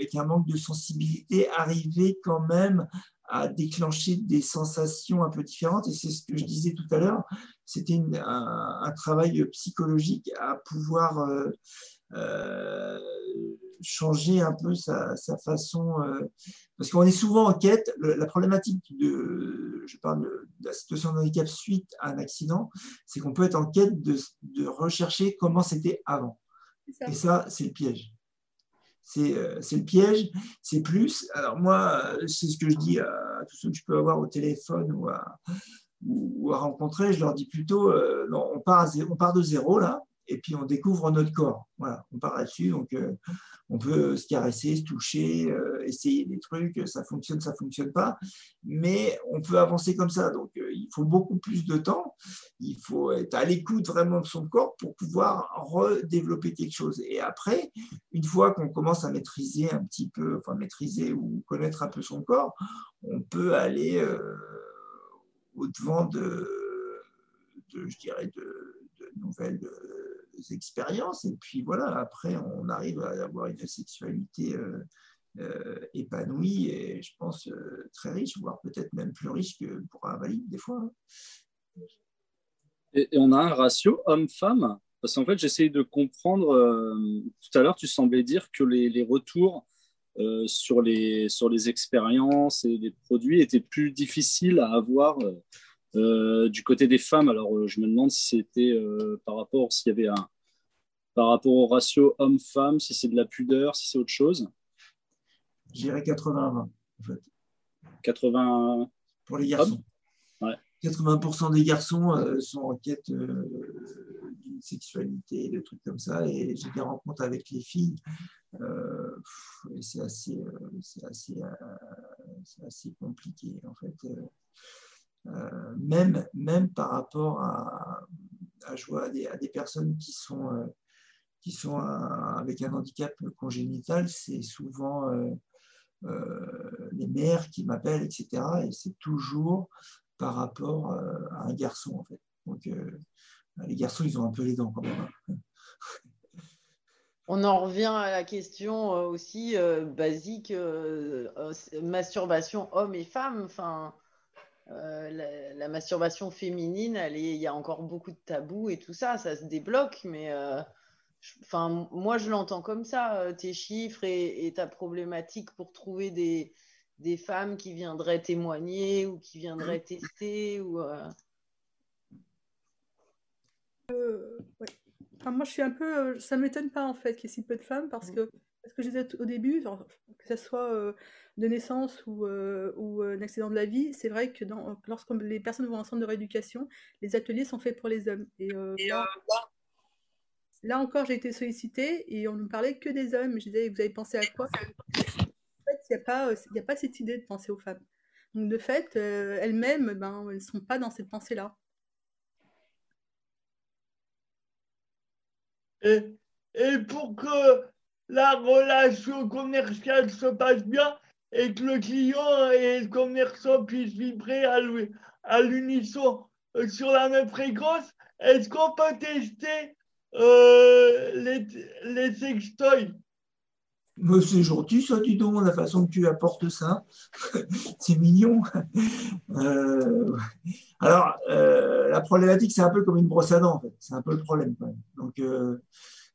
avec un manque de sensibilité, arrivaient quand même à déclencher des sensations un peu différentes. Et c'est ce que je disais tout à l'heure, c'était un, un travail psychologique à pouvoir euh, euh, changer un peu sa, sa façon. euh, parce qu'on est souvent en quête, le- la problématique de, je parle de, la situation de handicap suite à un accident, c'est qu'on peut être en quête de, de rechercher comment c'était avant. Ça. Et ça, c'est le piège. C'est euh, c'est le piège, c'est plus. Alors moi, euh, c'est ce que je dis à, tous ceux que je peux avoir au téléphone ou à, rencontrer, je leur dis plutôt, euh, non, on part, on part de zéro là, et puis on découvre notre corps. Voilà, on part là-dessus. Donc, euh, on peut se caresser, se toucher, euh, essayer des trucs, ça fonctionne, ça fonctionne pas, mais on peut avancer comme ça. Donc, euh, il faut beaucoup plus de temps. Il faut être à l'écoute vraiment de son corps pour pouvoir redévelopper quelque chose. Et après, une fois qu'on commence à maîtriser un petit peu, enfin maîtriser ou connaître un peu son corps, on peut aller au devant de, je dirais, de nouvelles expériences. Et puis voilà, après, on arrive à avoir une sexualité euh, euh, épanouie et je pense euh, très riche, voire peut-être même plus riche que pour un valide des fois. Hein. Et, on a un ratio homme-femme Parce qu'en fait, j'essaye de comprendre. tout à l'heure, tu semblais dire que les, retours sur, les, sur les expériences et les produits étaient plus difficiles à avoir du côté des femmes, alors euh, je me demande si c'était euh, par rapport s'il y avait un par rapport au ratio homme-femme, si c'est de la pudeur, si c'est autre chose. Je dirais 80-20 en fait. 80 pour les garçons. Ouais. 80% des garçons sont en quête d'une sexualité, de trucs comme ça, et j'ai des rencontres avec les filles. c'est assez, c'est assez, assez, compliqué en fait. Euh, même, même par rapport à, à à des, personnes qui sont, euh, qui sont avec un handicap congénital, c'est souvent euh, les mères qui m'appellent, etc. Et c'est toujours par rapport à un garçon, en fait. Donc, les garçons, ils ont un peu les dents quand même. Hein. On en revient à la question aussi basique, masturbation homme et femme. Enfin, euh, la, masturbation féminine, il y a encore beaucoup de tabous et tout ça, ça se débloque, mais euh, enfin, moi je l'entends comme ça, euh, tes chiffres et, ta problématique pour trouver des, des, femmes qui viendraient témoigner ou qui viendraient tester. Ou, moi je suis un peu, ça ne m'étonne pas en fait qu'il y ait si peu de femmes parce que, parce que je disais au début, que ce soit de naissance ou, euh, ou euh, un accident de la vie, c'est vrai que dans, lorsque les personnes vont en centre de rééducation, les ateliers sont faits pour les hommes. Et, euh, là, encore, j'ai été sollicitée et on ne parlait que des hommes. Je disais, vous avez pensé à quoi? En fait, il n'y a, pas, a pas cette idée de penser aux femmes. Donc, de fait, elles-mêmes, ben, elles ne sont pas dans cette pensée-là. Et, et pour que la relation commerciale se passe bien, et que le client et le commerçant puissent vibrer à l'unisson euh, sur la même fréquence, est-ce qu'on peut tester euh, les, les sextoys? C'est gentil ça, dis donc, la façon que tu apportes ça. *laughs* c'est mignon. Euh, alors, la problématique, c'est un peu comme une brosse à dents, en fait. C'est un peu le problème, quand même. Donc,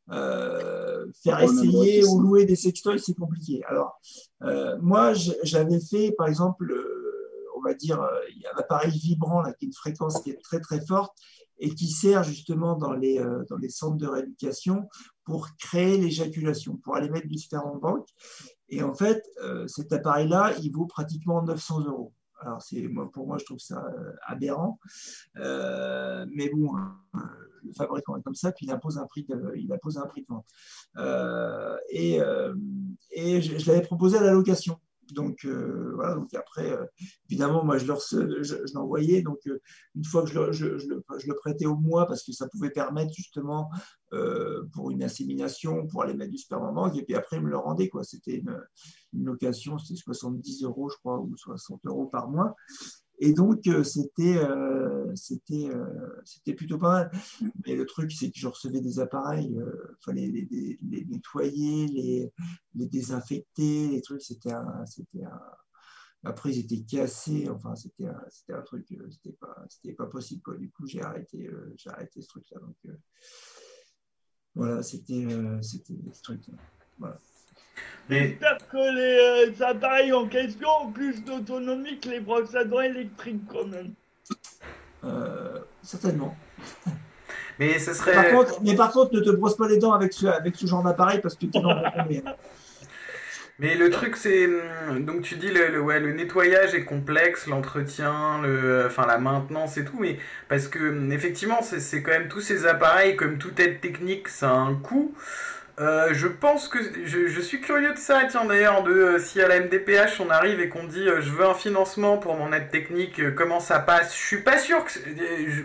faire essayer ou louer des sextoys, c'est compliqué. Alors, euh, moi, j'avais fait, par exemple, euh, on va dire, il y a un appareil vibrant là, qui a une fréquence qui est très très forte et qui sert justement dans les, dans les centres de rééducation pour créer l'éjaculation, pour aller mettre du sperme en banque. Et en fait, cet appareil-là, il vaut pratiquement 900 euros. Alors, moi, pour moi, je trouve ça aberrant. mais bon, le fabricant est comme ça, puis il impose un prix de, il impose un prix de vente. Euh, et, euh, et je, l'avais proposé à la location. Donc euh, voilà, donc après, évidemment, moi je, je, l'envoyais, donc une fois que je le, je, le, je, le, prêtais au mois parce que ça pouvait permettre justement pour une insémination, pour aller mettre du sperme en banque, et puis après, ils me le rendaient, quoi. C'était une, une location, c'était 70 euros, je crois, ou 60 euros par mois. Et donc, euh, c'était euh, euh, c'était plutôt pas mal. Mais le truc, c'est que je recevais des appareils, il fallait les, nettoyer, les, désinfecter, les trucs, c'était un, un... Après, ils étaient cassés, enfin, c'était un, c'était un truc, c'était pas, c'était pas possible. Du coup, j'ai arrêté, arrêté ce truc-là. Donc, voilà, c'était, c'était ce truc-là. Voilà. J'espère que les euh, appareils en question ont plus d'autonomie que les brosses à dents électriques quand même. Euh, certainement. Mais ce serait. Par contre, mais par contre, ne te brosse pas les dents avec ce, avec ce genre d'appareil parce que tu n'en vas Mais le truc, c'est. hum, Donc, tu dis le, le- ouais, le nettoyage est complexe, l'entretien, le, enfin, la maintenance et tout, mais parce que, hum, effectivement, c'est c'est quand même tous ces appareils, comme toute aide technique, ça a un coût. Euh, je pense que. Je, suis curieux de ça, tiens, d'ailleurs, de euh, si à la MDPH on arrive et qu'on dit euh, je veux un financement pour mon aide technique, comment ça passe? Je suis pas sûr que.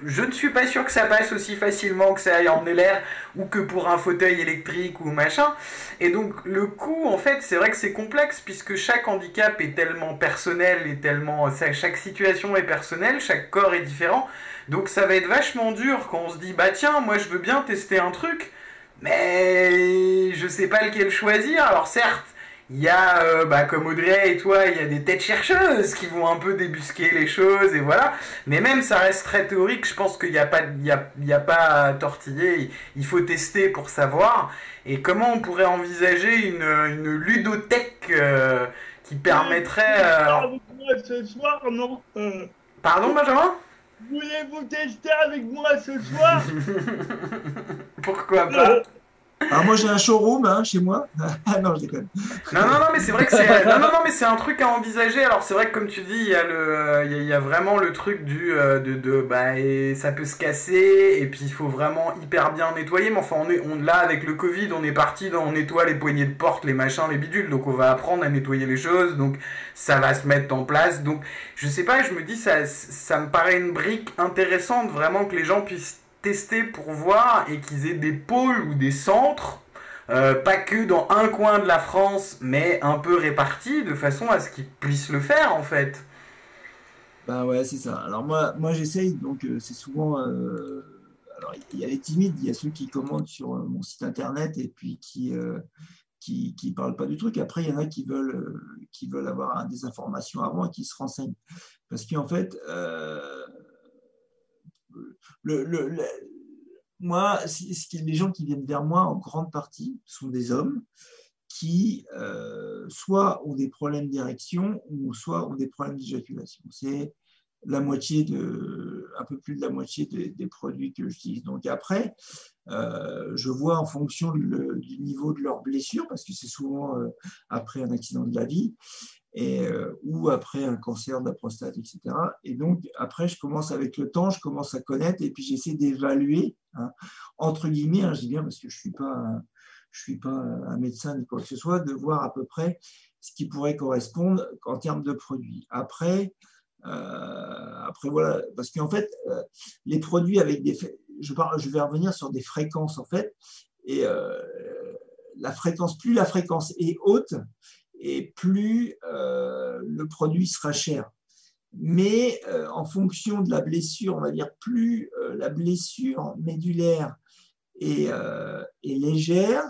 Je, ne suis pas sûr que ça passe aussi facilement que ça aille en LR ou que pour un fauteuil électrique ou machin. Et donc le coût, en fait, c'est vrai que c'est complexe puisque chaque handicap est tellement personnel et tellement chaque situation est personnelle, chaque corps est différent. Donc ça va être vachement dur quand on se dit bah tiens, moi je veux bien tester un truc, mais je sais pas lequel choisir. Alors certes, il y a, euh, bah, comme Audrey et toi, il y a des têtes chercheuses qui vont un peu débusquer les choses et voilà. Mais même ça reste très théorique. Je pense qu'il n'y a pas, il y a, il y a pas à tortiller. Il- faut tester pour savoir. Et comment on pourrait envisager une, une ludothèque euh, qui permettrait. euh, Euh, Pardon, Benjamin Voulez-vous tester avec moi ce soir? *laughs* Pourquoi pas? Alors moi j'ai un showroom hein, chez moi. *laughs* Ah non, je déconne. Non, non, non, mais c'est vrai que c'est. Non, non, non, mais c'est un truc à envisager. Alors, c'est vrai que, comme tu dis, il y a le, il y a, vraiment le truc du, euh, de, de, bah, ça peut se casser, et puis il faut vraiment hyper bien nettoyer. Mais enfin, on est, on, là, avec le Covid, on est parti dans, on nettoie les poignées de porte, les machins, les bidules. Donc, on va apprendre à nettoyer les choses. Donc, ça va se mettre en place. Donc, je sais pas, je me dis, ça, ça me paraît une brique intéressante, vraiment, que les gens puissent tester pour voir et qu'ils aient des pôles ou des centres euh, pas que dans un coin de la France, mais un peu répartis, de façon à ce qu'ils puissent le faire, en fait. Bah ouais, c'est ça. Alors moi, moi j'essaye, donc euh, c'est souvent. euh, alors il y a les timides, il y a ceux qui commandent sur mon site internet et puis qui qui, qui parlent pas du truc. Après, il y en a qui veulent qui veulent avoir hein, des informations avant et qui se renseignent. Parce qu'en fait, moi, les gens qui viennent vers moi en grande partie sont des hommes qui euh, soit ont des problèmes d'érection ou soit ont des problèmes d'éjaculation. C'est la moitié de, un peu plus de la moitié des, des produits que j'utilise. Donc après, euh, je vois en fonction du niveau de leur blessure, parce que c'est souvent euh, après un accident de la vie, et, euh, ou après un cancer de la prostate, etc. Et donc, après, je commence avec le temps, je commence à connaître, et puis j'essaie d'évaluer, hein, entre guillemets, hein, je dis bien parce que je ne suis pas, suis pas un médecin ni quoi que ce soit, de voir à peu près ce qui pourrait correspondre en termes de produits. Après, après voilà, parce qu'en fait, les produits avec des, je, vais revenir sur des fréquences en fait, et euh, la fréquence, plus la fréquence est haute, et plus euh, le produit sera cher. Mais euh, en fonction de la blessure, on va dire, plus la blessure médulaire est, est légère,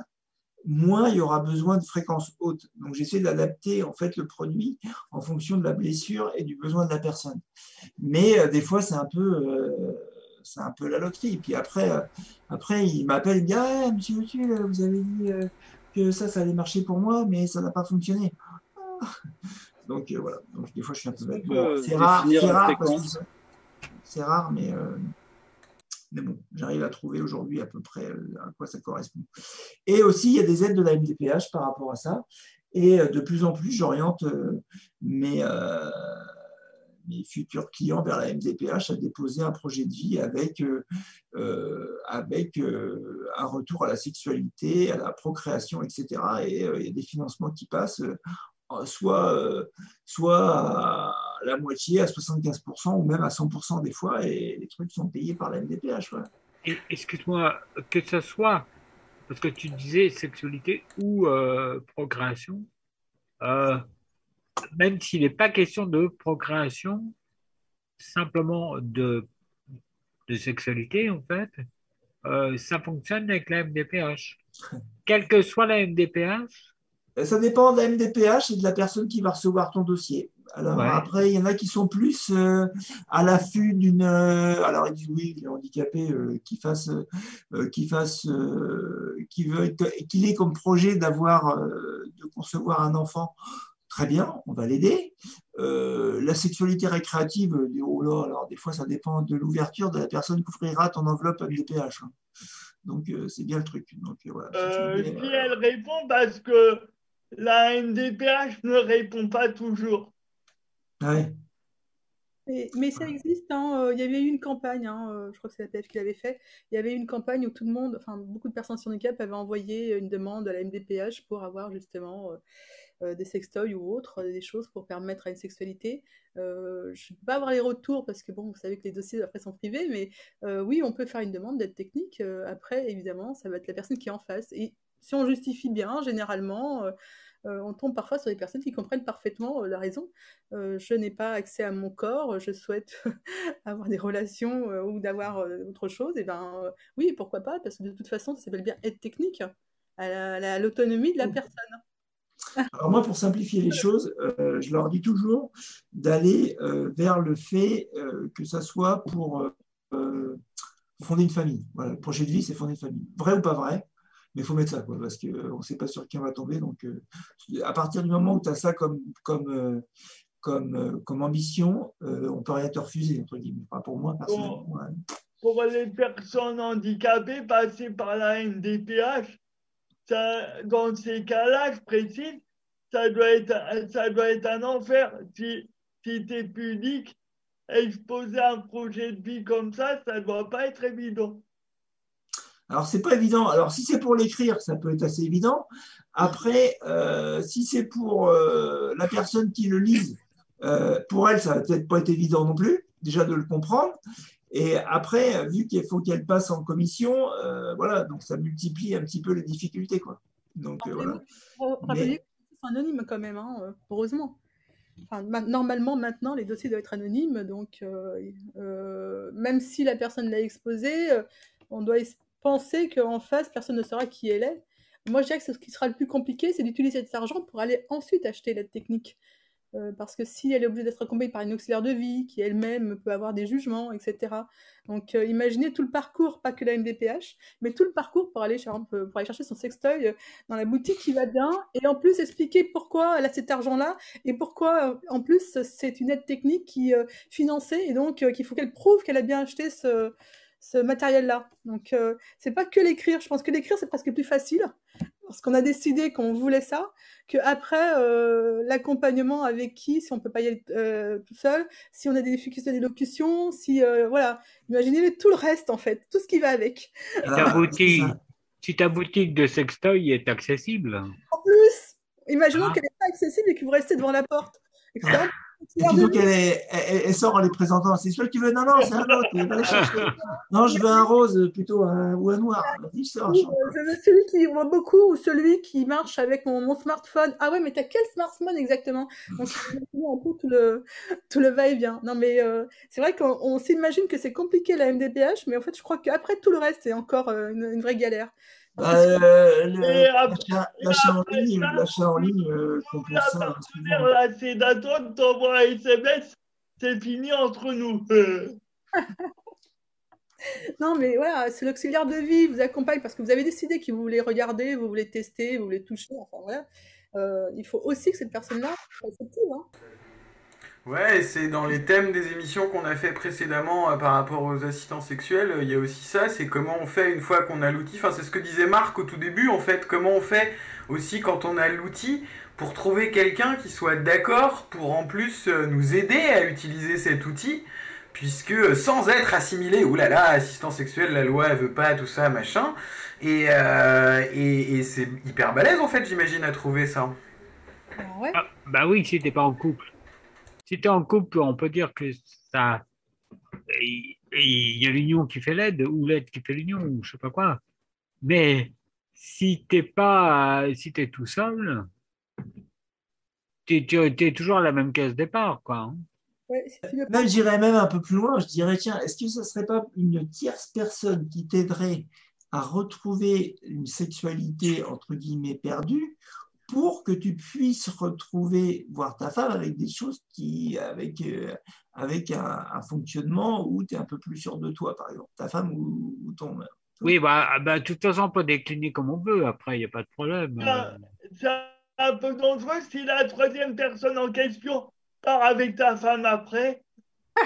moins il y aura besoin de fréquences hautes. Donc j'essaie d'adapter en fait le produit en fonction de la blessure et du besoin de la personne. Mais des fois c'est un peu c'est un peu la loterie. Puis après euh, après il m'appelle il me dit ah, monsieur Monsieur vous avez dit euh, que ça ça allait marcher pour moi mais ça n'a pas fonctionné. Ah. Donc euh, voilà. Donc des fois je suis un peu bête. Bon, c'est rare, c'est rare c'est rare mais euh, mais bon, j'arrive à trouver aujourd'hui à peu près euh, à quoi ça correspond. Et aussi, il y a des aides de la MDPH par rapport à ça. Et euh, de plus en plus, j'oriente euh, mes, euh, mes futurs clients vers la MDPH à déposer un projet de vie avec, euh, euh, avec euh, un retour à la sexualité, à la procréation, etc. Et il y a des financements qui passent soit, soit à la moitié, à 75% ou même à 100% des fois, et les trucs sont payés par la MDPH. Et- Excuse-moi, que ce soit, parce que tu disais sexualité ou procréation, même s'il n'est pas question de procréation, simplement de, de sexualité, en fait, euh, ça fonctionne avec la MDPH. *laughs* Quelle que soit la MDPH, Euh, Ça dépend de la MDPH et de la personne qui va recevoir ton dossier. Alors Ouais. après, il y en a qui sont plus euh, à l'affût d'une. euh, alors ils disent oui, il est handicapé, euh, fasse, fasse, veut, qu'il ait comme projet d'avoir, de concevoir un enfant. Très bien, on va l'aider. Euh, la sexualité récréative, euh, oh là, alors des fois ça dépend de l'ouverture de la personne qui ouvrira ton enveloppe MDPH. hein. Donc euh, c'est bien le truc. Donc voilà. si Euh, elle répond parce que la MDPH ne répond pas toujours. Ouais. Mais, mais ça existe, hein, euh, Il y avait eu une campagne, hein, euh, je crois que c'est la PF qui l'avait fait. Il y avait eu une campagne où tout le monde, enfin beaucoup de personnes sur handicap avaient envoyé une demande à la MDPH pour avoir justement des sextoys ou autres, des choses pour permettre à une sexualité. Euh, je ne peux pas avoir les retours parce que bon, vous savez que les dossiers après sont privés, mais euh, oui, on peut faire une demande d'aide technique. Euh, après, évidemment, ça va être la personne qui est en face. Et si on justifie bien, généralement, euh, euh, on tombe parfois sur des personnes qui comprennent parfaitement euh, la raison. Euh, je n'ai pas accès à mon corps, je souhaite *laughs* avoir des relations euh, ou d'avoir euh, autre chose. Et ben euh, oui, pourquoi pas, parce que de toute façon, ça s'appelle bien aide technique à la- à la- à l'autonomie de la personne. Alors moi, pour simplifier les choses, euh, je leur dis toujours d'aller euh, vers le fait euh, que ça soit pour fonder une famille. Voilà, le projet de vie, c'est fonder une famille. Vrai ou pas vrai, mais il faut mettre ça, parce qu'on ne sait pas sur qui on va tomber. Donc, à partir du moment où tu as ça comme, comme, comme, ambition, on peut rien te refuser, entre guillemets. Pour moi, personnellement. Pour les personnes handicapées, passer par la MDPH, dans ces cas-là, je précise, ça doit être, ça doit être un enfer. Si, si tu es pudique, exposer un projet de vie comme ça, ça ne doit pas être évident. Alors, c'est pas évident. Alors, si c'est pour l'écrire, ça peut être assez évident. Après, euh, si c'est pour euh, la personne qui le lise, euh, pour elle, ça va peut-être pas être évident non plus, déjà de le comprendre. Et après, vu qu'il faut qu'elle passe en commission, euh, voilà, donc ça multiplie un petit peu les difficultés, quoi. Donc, euh, voilà. C'est anonyme quand même, hein, euh, heureusement. Enfin, ma- normalement, maintenant, les dossiers doivent être anonymes, donc euh, même si la personne l'a exposé, on doit penser qu'en face, personne ne saura qui elle est. Moi, je dirais que ce qui sera le plus compliqué, c'est d'utiliser cet argent pour aller ensuite acheter l'aide technique. Euh, parce que si elle est obligée d'être accompagnée par une auxiliaire de vie, qui elle-même peut avoir des jugements, etc. Donc, euh, imaginez tout le parcours, pas que la MDPH, mais tout le parcours pour aller, chercher son sextoy euh, dans la boutique qui va bien, et en plus expliquer pourquoi elle a cet argent-là, et pourquoi, en plus, c'est une aide technique qui euh, financée, et donc qu'il faut qu'elle prouve qu'elle a bien acheté ce, ce matériel-là. Donc, c'est pas que l'écrire. Je pense que l'écrire, c'est presque plus facile, parce qu'on a décidé qu'on voulait ça, que après euh, l'accompagnement avec qui, si on peut pas y aller euh, tout seul, si on a des difficultés d'élocution, si euh, voilà, imaginez tout le reste en fait, tout ce qui va avec. Si ta boutique, si ta boutique de sextoy est accessible. En plus, imaginons Ah. qu'elle n'est pas accessible et que vous restez devant la porte. Etc. Et plutôt *laughs* qu'elle est- elle, elle sort en les présentant, c'est celui que tu veux Non, non, c'est un autre. va le chercher. Non, je veux un rose plutôt un- ou un noir. Je sors. Euh, je veux celui qui voit beaucoup ou celui qui marche avec mon, mon smartphone. Ah ouais, mais t'as quel smartphone exactement? Donc, on un peu tout le, tout le va-et-vient. Non, mais euh, c'est vrai qu'on on s'imagine que c'est compliqué la MDPH, mais en fait, je crois qu'après tout le reste, c'est encore euh, une, une vraie galère. Euh, Et après- L'achat en ligne, l'achat en ligne euh, c'est d'attendre, t'envoies un SMS, c'est fini entre nous. Euh, *laughs* Non, mais voilà, c'est l'auxiliaire de vie, vous accompagne parce que vous avez décidé que vous voulez regarder, vous voulez tester, vous voulez toucher, enfin voilà. Euh, il faut aussi que cette personne-là soit réceptive, hein. Ouais, c'est dans les thèmes des émissions qu'on a fait précédemment euh, par rapport aux assistants sexuels, euh, il y a aussi ça, c'est comment on fait une fois qu'on a l'outil, enfin c'est ce que disait Marc au tout début, en fait, comment on fait aussi quand on a l'outil pour trouver quelqu'un qui soit d'accord pour en plus euh, nous aider à utiliser cet outil, puisque euh, sans être assimilé, oulala, assistant sexuel, la loi elle veut pas, tout ça, machin, et, euh, et, et c'est hyper balèze en fait, j'imagine, à trouver ça. Ah, bah oui, si t'es pas en couple. Si t'es en couple, on peut dire que ça. Il y a l'union qui fait l'aide, ou l'aide qui fait l'union, ou je sais pas quoi. Mais si t'es pas. Si t'es tout seul, t'es t'es- t'es toujours à la même case départ, quoi. hein. Ouais, tu Même, j'irais même un peu plus loin. Je dirais, tiens, est-ce que ça ne serait pas une tierce personne qui t'aiderait à retrouver une sexualité, entre guillemets, perdue pour que tu puisses retrouver, voir ta femme avec des choses qui, avec, euh, avec un, un fonctionnement où tu es un peu plus sûr de toi, par exemple, ta femme ou, ou ton. Oui, bah, ah bah, de toute façon, on peut décliner comme on veut, après, il n'y a pas de problème. C'est un peu dangereux si la troisième personne en question part avec ta femme après. *laughs*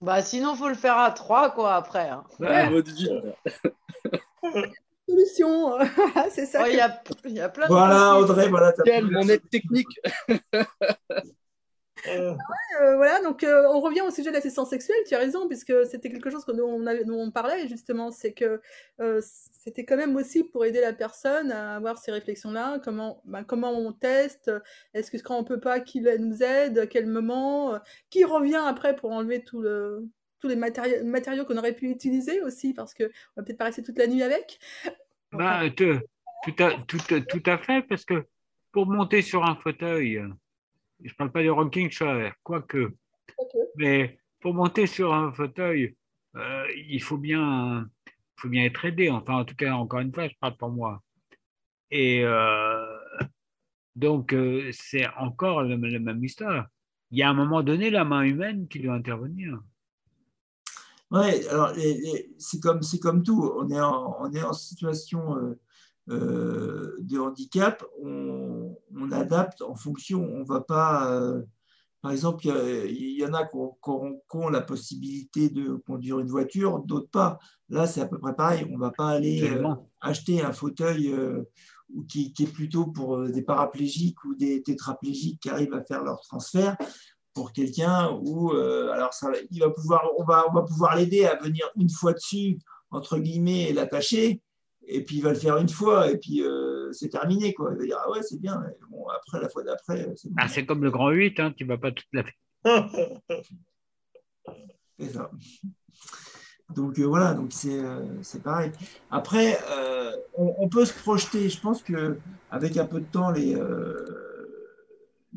Bah sinon, faut le faire à trois, quoi, après. hein. Ouais. Vide. *laughs* solution. *laughs* c'est ça. Oh, Il que- y, a, il y a plein de Voilà, possibles. Audrey, voilà. Quelle mon aide technique *laughs* Euh, Euh, voilà, donc euh, on revient au sujet de l'assistance sexuelle, tu as raison, puisque c'était quelque chose que nous, on, avait, dont on parlait justement, c'est que euh, c'était quand même aussi pour aider la personne à avoir ces réflexions-là, comment, ben, comment on teste, est-ce que quand on peut pas, qui nous aide, à quel moment, euh, qui revient après pour enlever tout le, tous les matériaux, matériaux qu'on aurait pu utiliser aussi, parce que on va peut-être pas rester toute la nuit avec. Bah, te- tout, à, tout, tout à fait, parce que pour monter sur un fauteuil, euh, je parle pas de rocking chair, quoique, Ok. mais pour monter sur un fauteuil, euh, il faut bien, faut bien être aidé. Enfin, en tout cas, encore une fois, je parle pour moi. Et euh, donc, euh, c'est encore la même histoire. Il y a un moment donné la main humaine qui doit intervenir. Ouais, alors c'est comme, c'est comme tout. On est en, on est en situation euh, euh, de handicap, on, on adapte en fonction. On va pas. euh, par exemple, il y en a qui ont, qui ont- qui ont la possibilité de conduire une voiture, d'autres pas. Là, c'est à peu près pareil. On va pas aller acheter un fauteuil qui, qui est plutôt pour des paraplégiques ou des tétraplégiques qui arrivent à faire leur transfert pour quelqu'un où euh, alors ça, il va pouvoir, on va, on va pouvoir l'aider à venir une fois dessus entre guillemets et l'attacher et puis il va le faire une fois et puis euh, c'est terminé quoi. Il va dire ah ouais c'est bien. mais Bon après la fois d'après euh, c'est bon. Ah, c'est comme le grand 8, hein, tu ne vas pas toute la *laughs* C'est ça. Donc euh, voilà, donc c'est euh, c'est pareil. Après, euh, on, on peut se projeter. Je pense que avec un peu de temps, les,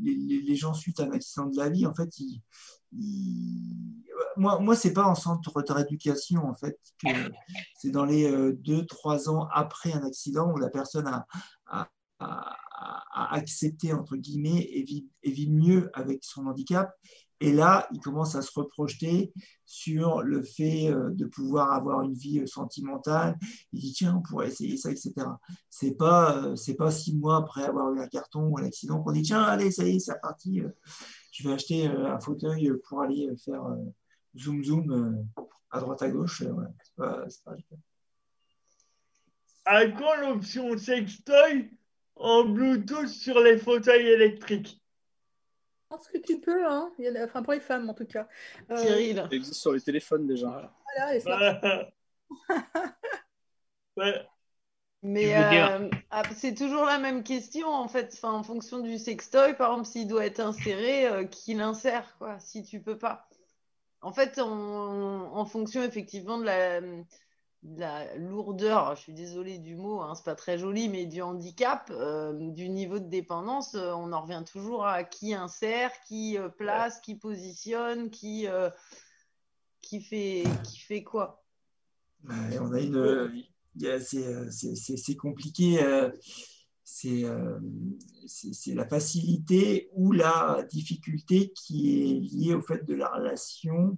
les, les- les gens suite à un accident de la vie, en fait, ils, ils- moi, moi c'est pas en centre de rééducation, en fait, que *laughs* c'est dans les euh, deux, trois ans après un accident où la personne a, a, a- a accepté, entre guillemets, et vit, et vit mieux avec son handicap. Et là, il commence à se reprojeter sur le fait euh, de pouvoir avoir une vie euh, sentimentale. Il dit tiens, on pourrait essayer ça, etc. C'est pas euh, c'est pas six mois après avoir eu un carton ou un accident qu'on dit tiens, allez, ça y est, c'est reparti. euh, Je vais acheter un fauteuil pour aller faire zoom zoom à droite à gauche. voilà. C'est pas- à quand l'option sextoy en Bluetooth sur les fauteuils électriques? Pense que tu peux, hein. Il y en a- enfin pour les femmes en tout cas. Euh, Cyril. Ça existe sur les téléphones déjà. Voilà, les smartphones. *laughs* Ouais. Mais euh, ah, c'est toujours la même question en fait. Enfin, en fonction du sextoy, par exemple, s'il doit être inséré, euh, qui l'insère quoi Si tu peux pas. En fait, en fonction effectivement de la, de la lourdeur, je suis désolée du mot, hein, c'est pas très joli, mais du handicap, euh, du niveau de dépendance, euh, on en revient toujours à qui insère, qui euh, place, qui positionne, qui, qui, fait, qui fait quoi. Ouais, on a une, c'est, compliqué. c'est la facilité ou la difficulté qui est liée au fait de la relation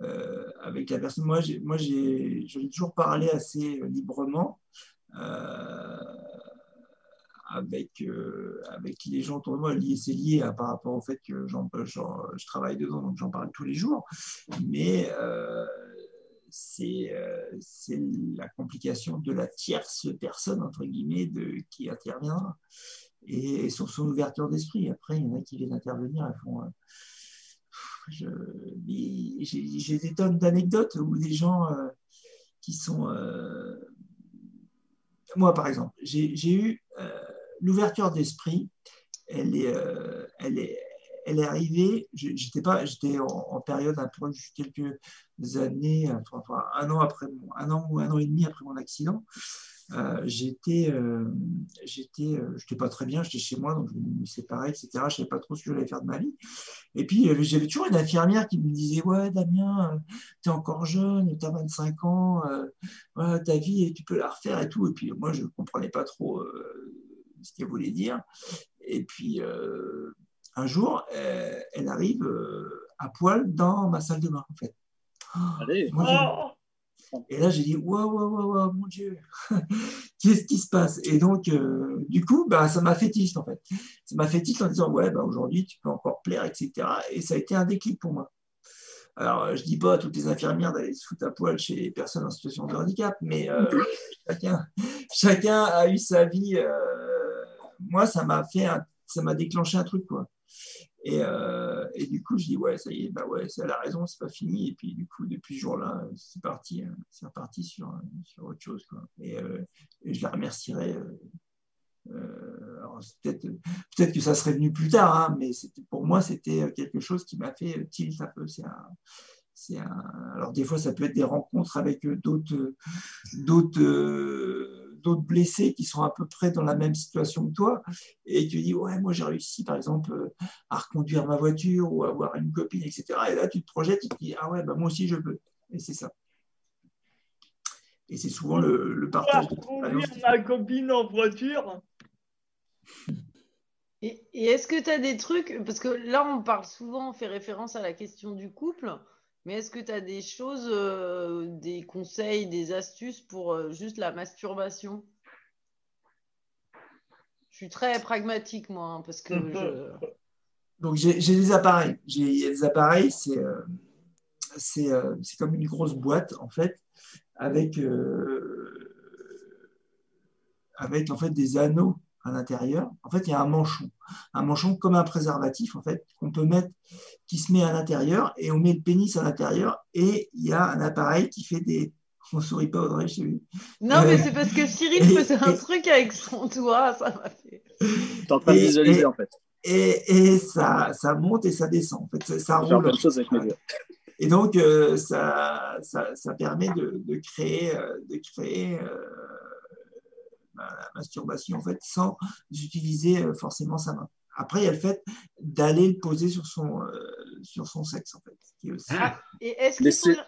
euh, avec la personne. Moi, j'ai, moi toujours parlé assez librement euh, avec, euh, avec les gens autour de moi. C'est lié à- par rapport au fait que j'en, je travaille dedans, donc j'en parle tous les jours. Mais c'est la complication de la tierce personne, entre guillemets, qui interviendra. Et sur son ouverture d'esprit. Après, il y en a qui viennent intervenir, elles font. J'ai des tonnes d'anecdotes où des gens euh, qui sont. euh, moi, par exemple, j'ai eu euh, l'ouverture d'esprit. Elle est, elle est, elle est arrivée. J'étais pas, j'étais en, période un peu quelques années, enfin, un an après, un an ou un an et demi après mon accident. Euh, j'étais, euh, j'étais, euh, j'étais pas très bien, j'étais chez moi, donc je me séparais, etc. Je savais pas trop ce que j'allais faire de ma vie. Et puis euh, j'avais toujours une infirmière qui me disait, ouais, Damien, tu es encore jeune, tu as 25 ans, euh, ta vie, tu peux la refaire et tout. Et puis moi, je comprenais pas trop euh, ce qu'elle voulait dire. Et puis euh, un jour, euh, elle arrive euh, à poil dans ma salle de bain, en fait. Allez. Moi, je- et là, j'ai dit, waouh, waouh, waouh, waouh, mon Dieu, *laughs* qu'est-ce qui se passe? Et donc, euh, du coup, bah, ça m'a fait tilt, en fait. Ça m'a fait tilt en disant, ouais, bah, aujourd'hui, tu peux encore plaire, etc. Et ça a été un déclic pour moi. Alors, je dis pas à toutes les infirmières d'aller se foutre à poil chez les personnes en situation de handicap, mais euh, *laughs* chacun, chacun a eu sa vie. euh, moi, ça m'a fait, un- ça m'a déclenché un truc, quoi. Et, euh, et du coup, je dis ouais, ça y est, bah ouais, c'est- elle a raison, c'est pas fini. Et puis du coup, depuis ce jour-là, c'est parti, euh, c'est reparti sur, sur autre chose, quoi. Et, euh, je la remercierai. euh, peut-être peut-être que ça serait venu plus tard, hein, mais pour moi, c'était quelque chose qui m'a fait tilt un peu. Un, alors des fois, ça peut être des rencontres avec d'autres, d'autres, d'autres blessés qui sont à peu près dans la même situation que toi, et tu dis ouais, moi j'ai réussi, par exemple, euh, à reconduire ma voiture ou à avoir une copine, etc. Et là, tu te projettes, et tu te dis ah ouais, bah moi aussi je peux. Et c'est ça. Et c'est souvent le, le partage. de Conduire ma copine en voiture. Et, et est-ce que tu as des trucs, parce que là on parle souvent, on fait référence à la question du couple, mais est-ce que tu as des choses, euh, des conseils, des astuces pour euh, juste la masturbation? Je suis très pragmatique moi, hein, parce que je... *laughs* Donc j'ai des appareils. J'ai des appareils, c'est euh, c'est comme une grosse boîte en fait, avec avec en fait des anneaux à l'intérieur. En fait, il y a un manchon, un manchon comme un préservatif en fait qu'on peut mettre, qui se met à l'intérieur et on met le pénis à l'intérieur et il y a un appareil qui fait des on sourit pas Audrey, je vu. Non, mais Euh, c'est parce que Cyril et- faisait un et- truc avec son doigt, ça m'a fait. T'es en train de visualiser et- en fait. Et, et ça, ça monte et ça descend. En fait, ça, ça roule. plein de choses avec mes doigts. Et donc, euh, ça, ça, ça permet de, de créer, euh, de créer euh, la masturbation en fait, sans utiliser euh, forcément sa main. Après, il y a le fait d'aller le poser sur son, euh, sur son sexe, en fait. Qui est aussi... Ah, et est-ce qu'il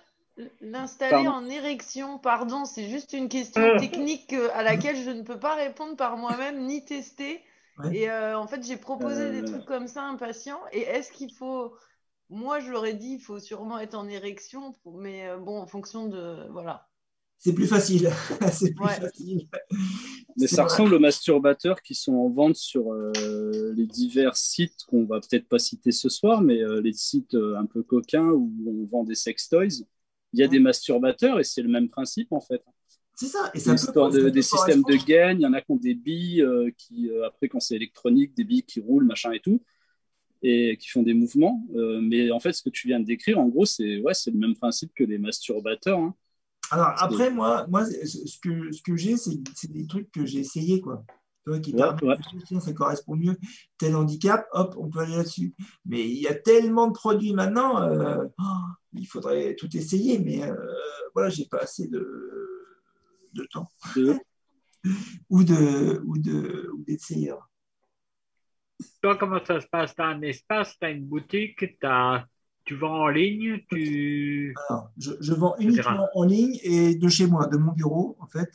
l'installer Pardon. en érection? Pardon, c'est juste une question Euh. technique euh, à laquelle je ne peux pas répondre par moi-même ni tester. Ouais. Et euh, en fait, j'ai proposé des trucs comme ça à un patient. Et est-ce qu'il faut. Moi, je leur ai dit, il faut sûrement être en érection, pour- mais bon, en fonction de. Voilà. C'est plus facile. *laughs* c'est plus Ouais. facile. Mais ça ressemble aux masturbateurs qui sont en vente sur euh, les divers sites qu'on va peut-être pas citer ce soir, mais euh, les sites euh, un peu coquins où on vend des sex toys. Il y a des masturbateurs et c'est le même principe en fait. C'est ça. Et ça de- des systèmes de gain, il y en a qui ont des billes qui, après, quand c'est électronique, des billes qui roulent, machin et tout, et qui font des mouvements. Mais en fait, ce que tu viens de décrire, en gros, c'est ouais, c'est le même principe que les masturbateurs. hein. Alors après, moi, moi ce que, ce que j'ai, c'est c'est des trucs que j'ai essayé, quoi. Tu vois, qui Ouais, ouais. tiens, ça correspond mieux. Tel handicap, hop, on peut aller là-dessus. Mais il y a tellement de produits maintenant, euh, oh, il faudrait tout essayer, mais euh, voilà, j'ai pas assez de, de temps. *laughs* ou de ou de ou d'essayeurs. Toi, comment ça se passe? Tu as un espace, tu as une boutique, t'as- tu vends en ligne, tu. Alors, je, je vends uniquement en ligne et de chez moi, de mon bureau, en fait.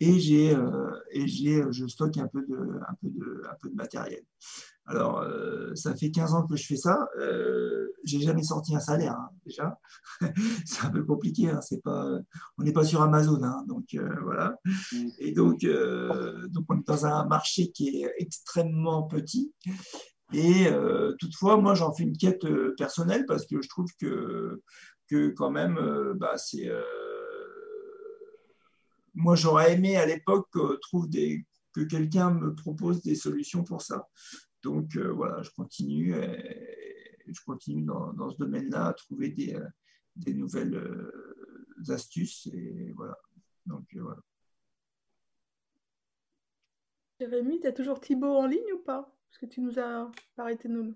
Et j'ai euh, et j'ai je stocke un peu de un peu de un peu de matériel. Alors, euh, ça fait 15 ans que je fais ça. Euh, j'ai jamais sorti un salaire hein, déjà. *laughs* c'est un peu compliqué. Hein, c'est pas, on n'est pas sur Amazon, hein, donc euh, voilà. Et donc, euh, donc on est dans un marché qui est extrêmement petit. Et euh, toutefois, moi, j'en fais une quête euh, personnelle parce que je trouve que, que quand même, euh, bah, c'est. moi, j'aurais aimé à l'époque des, que quelqu'un me propose des solutions pour ça. Donc voilà, je continue, je continue dans, ce domaine-là à trouver des, des nouvelles astuces et voilà. Donc voilà. Jérémy, tu as toujours Thibaut en ligne ou pas? Parce que tu nous as arrêté de nous.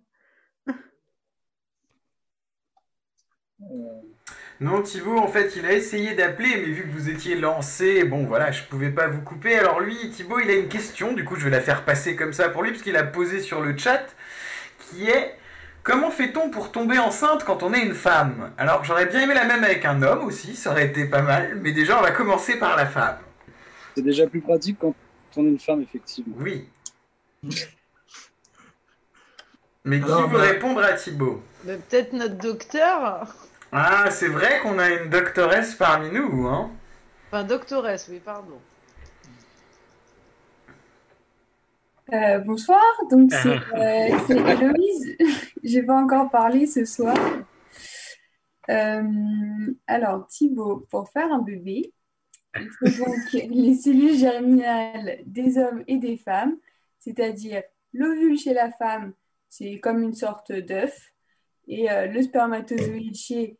Non, Thibaut, en fait, il a essayé d'appeler, mais vu que vous étiez lancé, bon voilà, je pouvais pas vous couper. Alors lui, Thibaut, il a une question, du coup, je vais la faire passer comme ça pour lui, parce qu'il a posé sur le chat, qui est comment fait-on pour tomber enceinte quand on est une femme? Alors j'aurais bien aimé la même avec un homme aussi, ça aurait été pas mal, mais déjà, on va commencer par la femme. C'est déjà plus pratique quand on est une femme, effectivement. Oui. Mais qui Alors, veut bah- répondre à Thibaut Mais peut-être notre docteur. Ah, c'est vrai qu'on a une doctoresse parmi nous, hein Enfin, doctoresse, oui, pardon. Euh, bonsoir, donc c'est Ah. euh, Héloïse. *laughs* J'ai pas encore parlé ce soir. Euh, alors, Thibaut, pour faire un bébé, il faut *laughs* donc les cellules germinales des hommes et des femmes, c'est-à-dire l'ovule chez la femme, c'est comme une sorte d'œuf, et euh, le spermatozoïde chez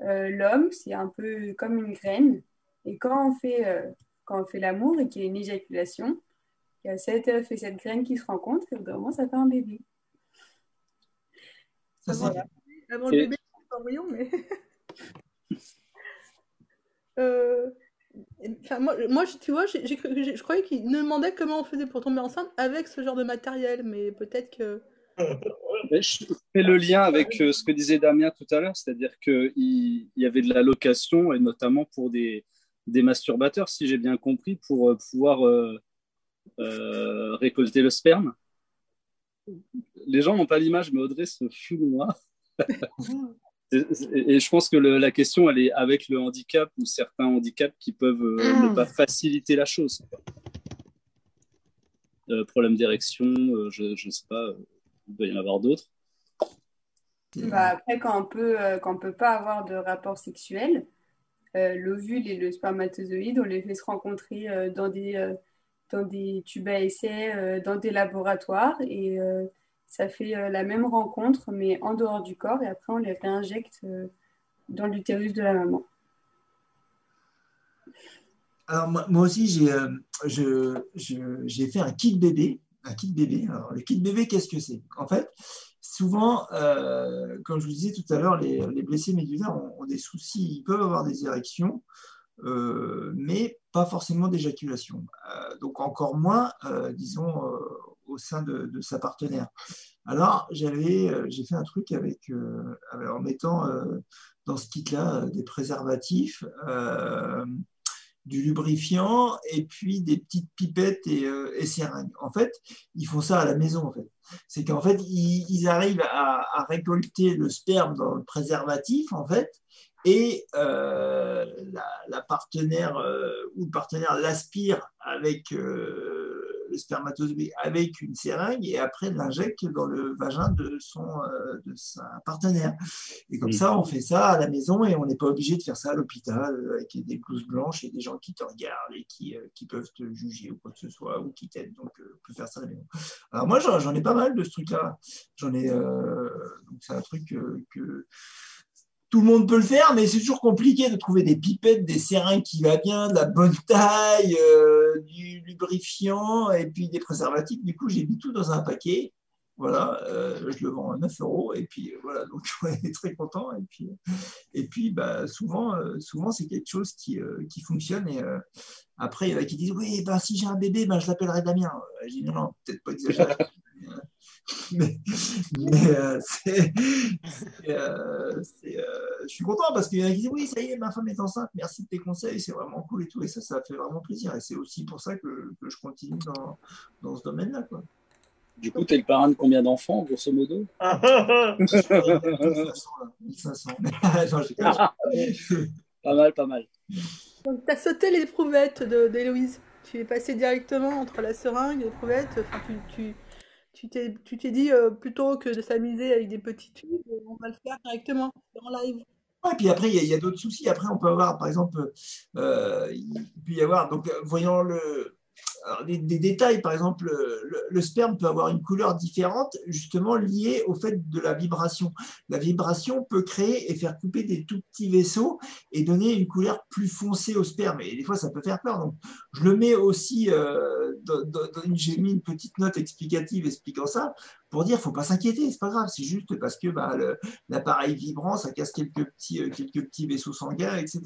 euh, l'homme, c'est un peu comme une graine. Et quand on fait, euh, quand on fait l'amour et qu'il y a une éjaculation, il y a cet œuf et cette graine qui se rencontrent et vraiment ça fait un bébé. Ça, Voilà. Avant le bébé, c'est brillant, mais. *laughs* Euh, Enfin, moi, moi, tu vois, j'ai- j'ai cru- j'ai- je croyais qu'il nous demandait comment on faisait pour tomber enceinte avec ce genre de matériel, mais peut-être que. Je fais le lien avec euh, ce que disait Damien tout à l'heure, c'est-à-dire qu'il il y avait de la location, et notamment pour des, des masturbateurs, si j'ai bien compris, pour euh, pouvoir euh, euh, récolter le sperme. Les gens n'ont pas l'image, mais Audrey se fout de moi. *laughs* Et, je pense que le- la question, elle est avec le handicap ou certains handicaps qui peuvent euh, ne pas faciliter la chose. Euh, problème d'érection, euh, je ne sais pas, il doit y en avoir d'autres. Bah, après, quand on peut, euh, quand on peut pas avoir de rapport sexuel, euh, l'ovule et le spermatozoïde, on les fait se rencontrer euh, dans des, euh, dans des tubes à essai, euh, dans des laboratoires, et euh, ça fait euh, la même rencontre, mais en dehors du corps, et après on les réinjecte euh, dans l'utérus de la maman. Alors, moi, moi aussi, j'ai euh, je- fait un kit bébé. Un kit bébé. Alors, le kit bébé, qu'est-ce que c'est? En fait, souvent, euh, comme je vous disais tout à l'heure, les, les blessés médulaires ont, des soucis. Ils peuvent avoir des érections, euh, mais pas forcément d'éjaculation. Euh, donc, encore moins, disons, au sein de, de sa partenaire. Alors, j'avais, j'ai fait un truc avec, en mettant dans ce kit-là des préservatifs. Du lubrifiant et puis des petites pipettes et, euh, et seringues. En fait, ils font ça à la maison. En fait, c'est qu'en fait, ils, arrivent à, récolter le sperme dans le préservatif, en fait, et euh, la, partenaire euh, ou le partenaire l'aspire avec le spermatozoïde avec une seringue et après l'injecte dans le vagin de son euh, de sa partenaire. Et comme Mm. ça, on fait ça à la maison et on n'est pas obligé de faire ça à l'hôpital avec des blouses blanches et des gens qui te regardent et qui, euh, qui peuvent te juger ou quoi que ce soit ou qui t'aident. Donc, euh, on peut faire ça à la maison. Alors moi, j'en j'en ai pas mal de ce truc-là. J'en ai. euh, donc c'est un truc que tout le monde peut le faire, mais c'est toujours compliqué de trouver des pipettes, des seringues qui va bien, de la bonne taille, euh, du lubrifiant et puis des préservatifs. Du coup, j'ai mis tout dans un paquet. Voilà, euh, je le vends à 9 euros et puis euh, voilà, donc *laughs* on est très content. Et puis, et puis bah, souvent, souvent c'est quelque chose qui, qui fonctionne. Et après, il y en a qui disent Oui, ben, si j'ai un bébé, ben, je l'appellerai Damien. Je dis Non, peut-être pas exagéré. *laughs* mais mais, euh, c'est, c'est, euh, c'est, euh, je suis content parce qu'il y en a qui disent oui ça y est ma femme est enceinte merci de tes conseils c'est vraiment cool et tout et ça ça fait vraiment plaisir et c'est aussi pour ça que, que je continue dans, dans ce domaine là quoi. Du coup, tu es le parrain de combien d'enfants, grosso modo? 1500 là, 1500 non, j'ai pas- mal, pas mal. Donc, t'as sauté l'éprouvette de- d'Héloïse. Tu es passé directement entre la seringue et l'éprouvette. Enfin, tu, tu, tu t'es, tu t'es dit, euh, plutôt que de s'amuser avec des petits tubes, on va le faire directement en live. Et puis après, il y a, d'autres soucis. Après, on peut avoir, par exemple, euh, il peut y avoir, donc, euh, voyant le, alors, des, détails, par exemple, le, le sperme peut avoir une couleur différente, justement liée au fait de la vibration. La vibration peut créer et faire couper des tout petits vaisseaux et donner une couleur plus foncée au sperme. Et des fois, ça peut faire peur. Donc, je le mets aussi, euh, dans, j'ai mis une petite note explicative expliquant ça pour dire, faut pas s'inquiéter, c'est pas grave, c'est juste parce que bah, l'appareil vibrant, ça casse quelques petits, euh, quelques petits vaisseaux sanguins, etc.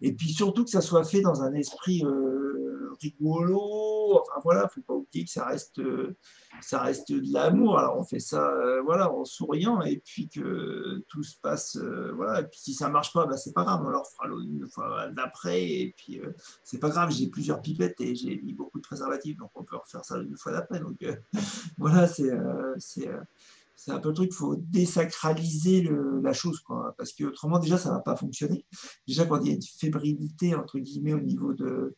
Et puis surtout que ça soit fait dans un esprit euh, rigolo. Enfin voilà, faut pas oublier que ça reste, euh, ça reste de l'amour. Alors on fait ça, euh, voilà, en souriant et puis que tout se passe, euh, voilà. Et puis si ça marche pas, bah, c'est pas grave, on leur fera une fois d'après. Et puis c'est pas grave, j'ai plusieurs pipettes et j'ai mis beaucoup de préservatifs, donc on peut refaire ça une fois d'après. Donc *laughs* voilà, c'est, c'est, un peu le truc, il faut désacraliser la chose, quoi, parce que autrement déjà ça va pas fonctionner. Déjà quand il y a une fébrilité entre guillemets au niveau de,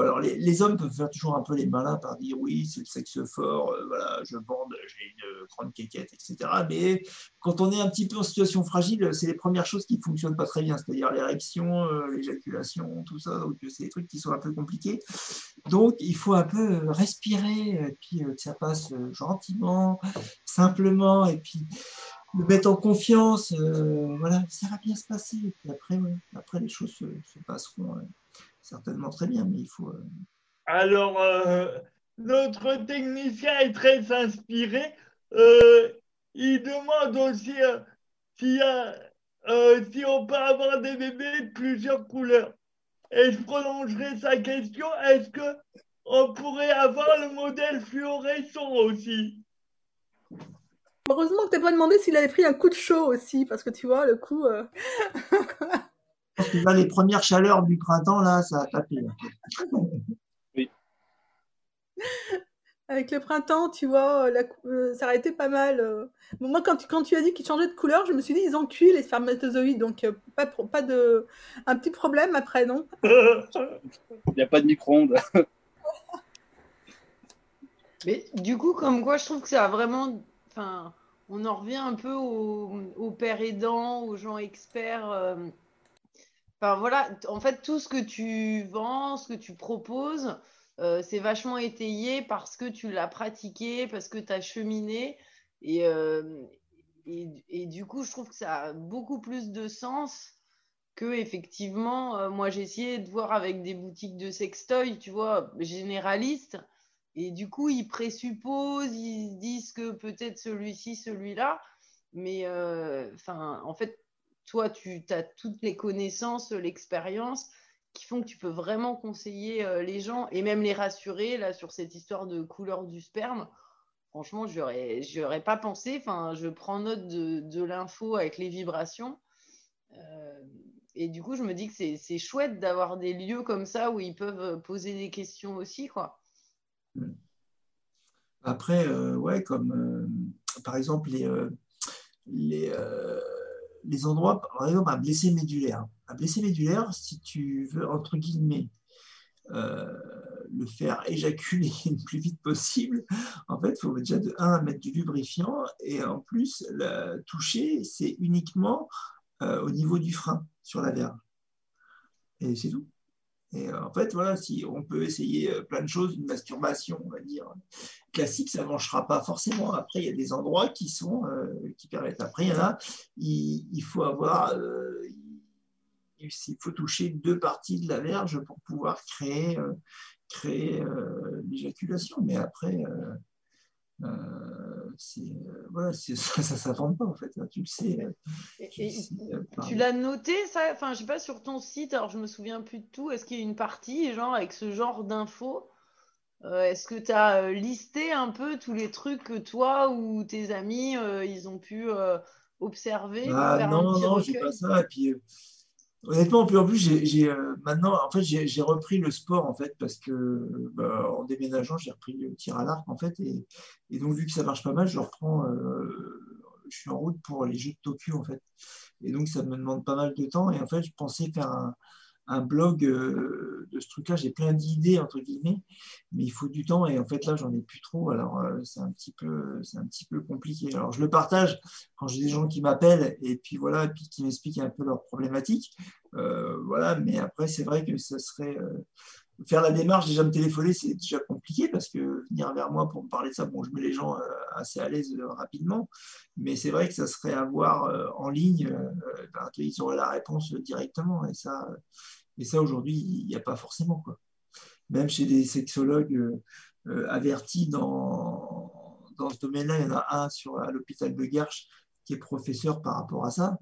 alors les, hommes peuvent faire toujours un peu les malins par dire oui c'est le sexe fort, euh, voilà je bande, j'ai une grande quéquette, etc. Mais quand on est un petit peu en situation fragile, c'est les premières choses qui fonctionnent pas très bien, c'est-à-dire l'érection, euh, l'éjaculation, tout ça. Donc c'est des trucs qui sont un peu compliqués. Donc il faut un peu respirer, et puis euh, que ça passe gentiment, simplement, et puis le mettre en confiance, euh, voilà, ça va bien se passer. Après, après les choses se, se passeront euh, certainement très bien, mais il faut. euh, Alors, euh, notre technicien est très inspiré. Euh, il demande aussi euh, s'il y a, euh, si on peut avoir des bébés de plusieurs couleurs. Et je prolongerai sa question. Est-ce que on pourrait avoir le modèle fluorescent aussi? Heureusement que t'as pas demandé s'il avait pris un coup de chaud aussi, parce que tu vois, le coup. *laughs* euh, Parce que là, les premières chaleurs du printemps, là, ça a tapé. *laughs* Avec le printemps, tu vois, la cou- euh, ça aurait été pas mal. euh. Bon, moi, quand tu, quand tu as dit qu'ils changeaient de couleur, je me suis dit, ils ont cuit les spermatozoïdes, donc euh, pas, pro- pas de. Un petit problème après, non? *laughs* Il n'y a pas de micro-ondes. *laughs* Mais du coup, comme quoi, je trouve que ça a vraiment. Enfin, on en revient un peu aux, aux pères aidants, aux gens experts. Enfin, voilà, en fait, tout ce que tu vends, ce que tu proposes, euh, c'est vachement étayé parce que tu l'as pratiqué, parce que tu as cheminé. Et, euh, et, et du coup, je trouve que ça a beaucoup plus de sens que effectivement, euh, moi j'ai essayé de voir avec des boutiques de sextoy, tu vois, généralistes, et du coup ils présupposent, ils se disent que peut-être celui-ci, celui-là, mais enfin, en fait, toi tu as toutes les connaissances, l'expérience qui font que tu peux vraiment conseiller euh, les gens et même les rassurer là sur cette histoire de couleur du sperme. Franchement, j'aurais, j'aurais pas pensé. Enfin, je prends note de, l'info avec les vibrations. Euh, et du coup, je me dis que c'est chouette d'avoir des lieux comme ça où ils peuvent poser des questions aussi, quoi. Après, euh, ouais, comme euh, par exemple les, euh, les, euh, les endroits, par exemple, un blessé médulaire. Un blessé médulaire, si tu veux, entre guillemets, euh, le faire éjaculer *laughs* le plus vite possible, en fait, il faut déjà de 1 mettre du lubrifiant et en plus, la toucher, c'est uniquement euh, au niveau du frein sur la verge. Et c'est tout. Et euh, en fait, voilà, si on peut essayer euh, plein de choses, une masturbation, on va dire, classique, ça ne marchera pas forcément. Après, il y a des endroits qui sont euh, qui permettent. Après, il il, faut avoir, il, faut toucher deux parties de la verge pour pouvoir créer, créer l'éjaculation. Mais après, euh, euh, c'est euh, voilà, c'est- *laughs* ça, ça s'invente pas en fait. hein, tu le sais. euh, tu euh, l'as noté, ça? Enfin, je sais pas, sur ton site, alors je me souviens plus de tout. Est-ce qu'il y a une partie, genre, avec ce genre d'infos? Euh, est-ce que tu as listé un peu tous les trucs que toi ou tes amis, euh, ils ont pu euh, observer, Ah non, non, j'ai pas ça. Et puis, euh, honnêtement, en plus, j'ai, euh, maintenant, en fait, j'ai, repris le sport, en fait, parce que bah, en déménageant, j'ai repris le tir à l'arc, en fait. Et, et donc, vu que ça marche pas mal, je reprends, euh, je suis en route pour les Jeux de Tokyo, en fait. Et donc, ça me demande pas mal de temps. Et en fait, je pensais faire un, un blog euh, de ce truc-là. J'ai plein d'idées, entre guillemets, mais il faut du temps. Et en fait, là, j'en ai plus trop. Alors, euh, c'est un petit peu, un petit peu compliqué. Alors, je le partage quand j'ai des gens qui m'appellent et puis voilà, et puis qui m'expliquent un peu leurs problématiques. Euh, voilà, mais après, c'est vrai que ça serait. faire la démarche, déjà me téléphoner, c'est déjà compliqué parce que venir vers moi pour me parler de ça, bon, je mets les gens assez à l'aise rapidement, mais c'est vrai que ça serait à voir euh, en ligne, ben, ils auraient la réponse directement et ça, et ça aujourd'hui, il n'y a pas forcément. Quoi. Même chez des sexologues euh, euh, avertis dans, dans ce domaine-là, il y en a un sur, à l'hôpital de Garches qui est professeur par rapport à ça.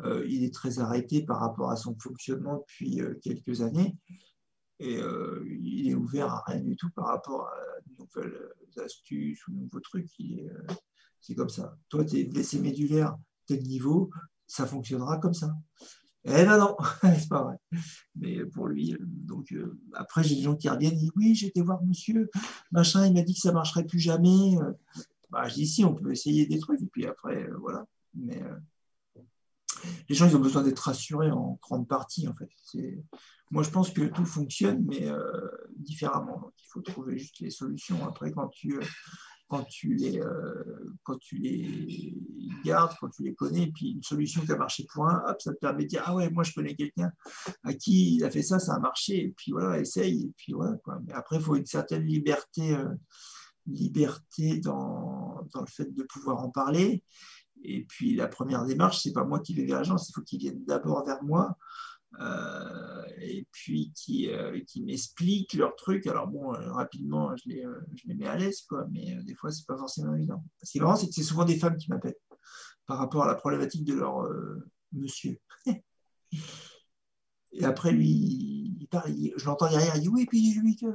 Euh, il est très arrêté par rapport à son fonctionnement depuis quelques années et il est ouvert à rien du tout par rapport à de nouvelles astuces ou nouveaux trucs. C'est comme ça. Toi, tu es blessé médulaire, tel niveau, ça fonctionnera comme ça. Eh ben non, *laughs* c'est pas vrai. Mais pour lui, euh, donc euh, après, j'ai des gens qui reviennent, ils disent oui, j'ai été voir monsieur, machin, il m'a dit que ça marcherait plus jamais. Euh, bah, je dis si, on peut essayer des trucs, et puis après, voilà. Mais les gens, ils ont besoin d'être rassurés en grande partie, en fait. Moi, je pense que tout fonctionne, mais différemment. Donc, il faut trouver juste les solutions. Après, quand tu, quand tu, les, quand tu les gardes, quand tu les connais, puis une solution qui a marché pour un, hop, ça te permet de dire Ah ouais, moi, je connais quelqu'un à qui il a fait ça, ça a marché, et puis voilà, essaye, et puis voilà. Quoi. Après, il faut une certaine liberté liberté dans, dans, le fait de pouvoir en parler. Et puis la première démarche, c'est pas moi qui vais vers l'agence, il faut qu'ils viennent d'abord vers moi. Euh, et puis qui, euh, qui m'expliquent leur truc. Alors bon, euh, rapidement, je les, je les mets à l'aise, quoi, mais des fois, c'est pas forcément évident. Ce qui est marrant, c'est que c'est souvent des femmes qui m'appellent par rapport à la problématique de leur monsieur. *laughs* et après, lui, il parle, je l'entends derrière, il dit oui, et puis lui que.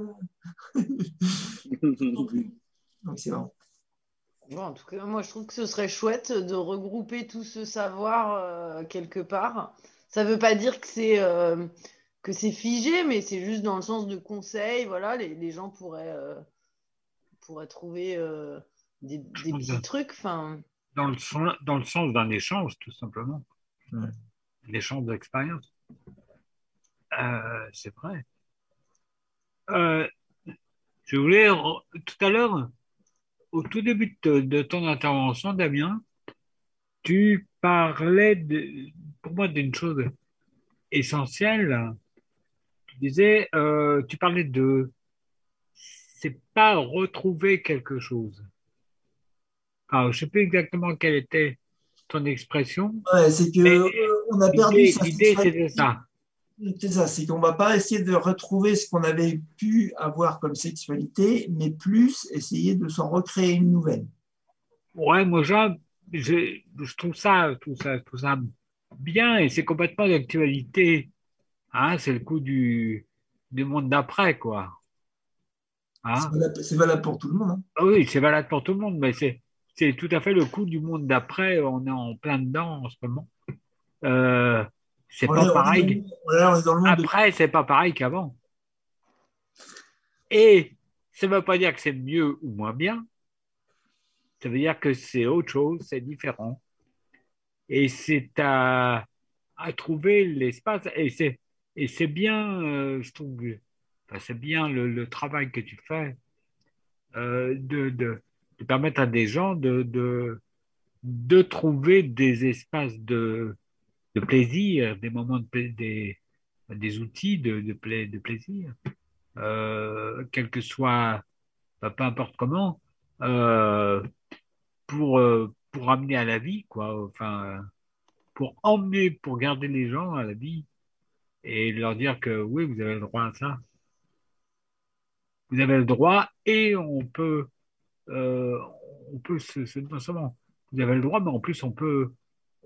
*laughs* Donc c'est marrant. Bon, en tout cas, moi je trouve que ce serait chouette de regrouper tout ce savoir euh, quelque part. Ça ne veut pas dire que c'est euh, que c'est figé, mais c'est juste dans le sens de conseil. Voilà, les, les gens pourraient, euh, pourraient trouver des, des petits trucs. Fin... Dans, le, dans le sens d'un échange, tout simplement. L'échange d'expérience. c'est vrai. je voulais, tout à l'heure, au tout début de, ton intervention, Damien, tu parlais de, pour moi d'une chose essentielle. Tu disais, euh, tu parlais de, c'est pas retrouver quelque chose. Alors, je sais plus exactement quelle était ton expression. Ouais, c'est que euh, on a perdu L'idée, c'est ça. C'est ça, c'est qu'on ne va pas essayer de retrouver ce qu'on avait pu avoir comme sexualité, mais plus essayer de s'en recréer une nouvelle. Ouais, moi, je, je, trouve ça, tout ça, tout ça bien et c'est complètement d'actualité. Hein, c'est le coup du, du monde d'après, quoi. Hein? C'est valable, pour tout le monde. Hein. Ah oui, c'est valable pour tout le monde, mais c'est, c'est tout à fait le coup du monde d'après. On est en plein dedans en ce moment. Euh, c'est pas pareil. Après, c'est pas pareil qu'avant. Et ça ne veut pas dire que c'est mieux ou moins bien. Ça veut dire que c'est autre chose, c'est différent. Et c'est à, trouver l'espace. Et c'est, et c'est bien, euh, je trouve, c'est bien le, travail que tu fais euh, de, de, permettre à des gens de, de, de trouver des espaces de, de plaisir, des moments de des, des outils de, de, de plaisir, euh, quel que soit, bah, peu importe comment, pour, euh, pour amener à la vie, quoi. Enfin, pour emmener, pour garder les gens à la vie et leur dire que oui, vous avez le droit à ça. Vous avez le droit et on peut, on peut se, non seulement vous avez le droit, mais en plus on peut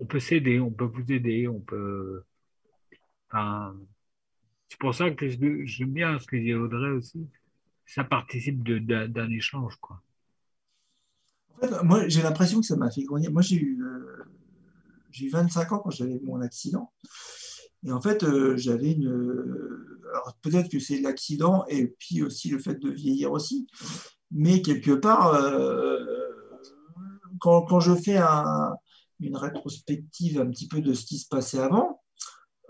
on peut s'aider, on peut vous aider, on peut. Enfin, c'est pour ça que j'aime bien ce que dit Audrey aussi. Ça participe d'un échange, quoi. Fait, moi, j'ai l'impression que ça m'a fait grandir. Moi, j'ai eu, euh, eu 25 ans quand j'avais mon accident. Et en fait, euh, j'avais une. alors, peut-être que c'est l'accident et puis aussi le fait de vieillir aussi. Mais quelque part, euh, quand, quand, je fais un, une rétrospective un petit peu de ce qui se passait avant,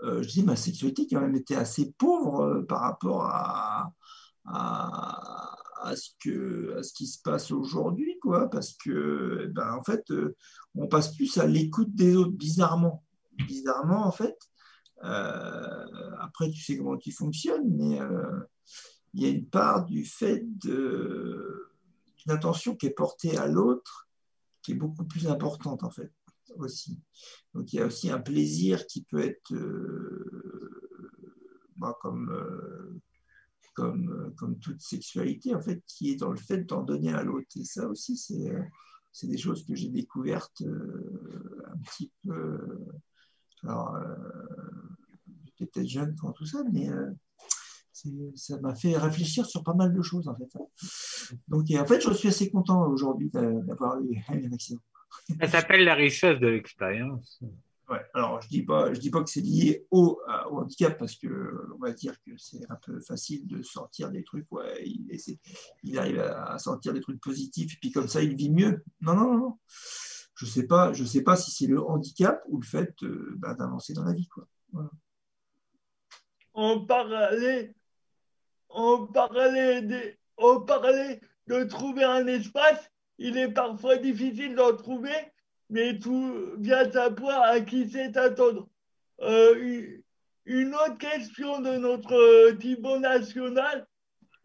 euh, je dis ma sexualité a même été assez pauvre euh, par rapport à, à, ce que, à ce qui se passe aujourd'hui, parce que, ben, en fait, euh, on passe plus à l'écoute des autres, bizarrement. Bizarrement, en fait. après, tu sais comment tu fonctionnes, mais il y a une part du fait d'une attention qui est portée à l'autre qui est beaucoup plus importante, en fait aussi. Donc il y a aussi un plaisir qui peut être euh, comme, euh, comme, comme toute sexualité, en fait, qui est dans le fait d'en donner à l'autre. Et ça aussi, c'est, euh, des choses que j'ai découvertes un petit peu. Alors, j'étais peut-être jeune quand tout ça, mais ça m'a fait réfléchir sur pas mal de choses en fait. Donc en fait, je suis assez content aujourd'hui d'avoir eu un accident. Ça s'appelle la richesse de l'expérience. Alors, je dis pas, dis pas que c'est lié au, handicap parce que on va dire que c'est un peu facile de sortir des trucs. Ouais, il, arrive à, sortir des trucs positifs et puis comme ça, il vit mieux. Non, non, non. Je sais pas, sais pas si c'est le handicap ou le fait euh, bah, d'avancer dans la vie, quoi. Voilà. on parlait de trouver un espace. Il est parfois difficile d'en trouver, mais tout à point à qui sait attendre. Euh, une- autre question de notre euh, Thibaut national.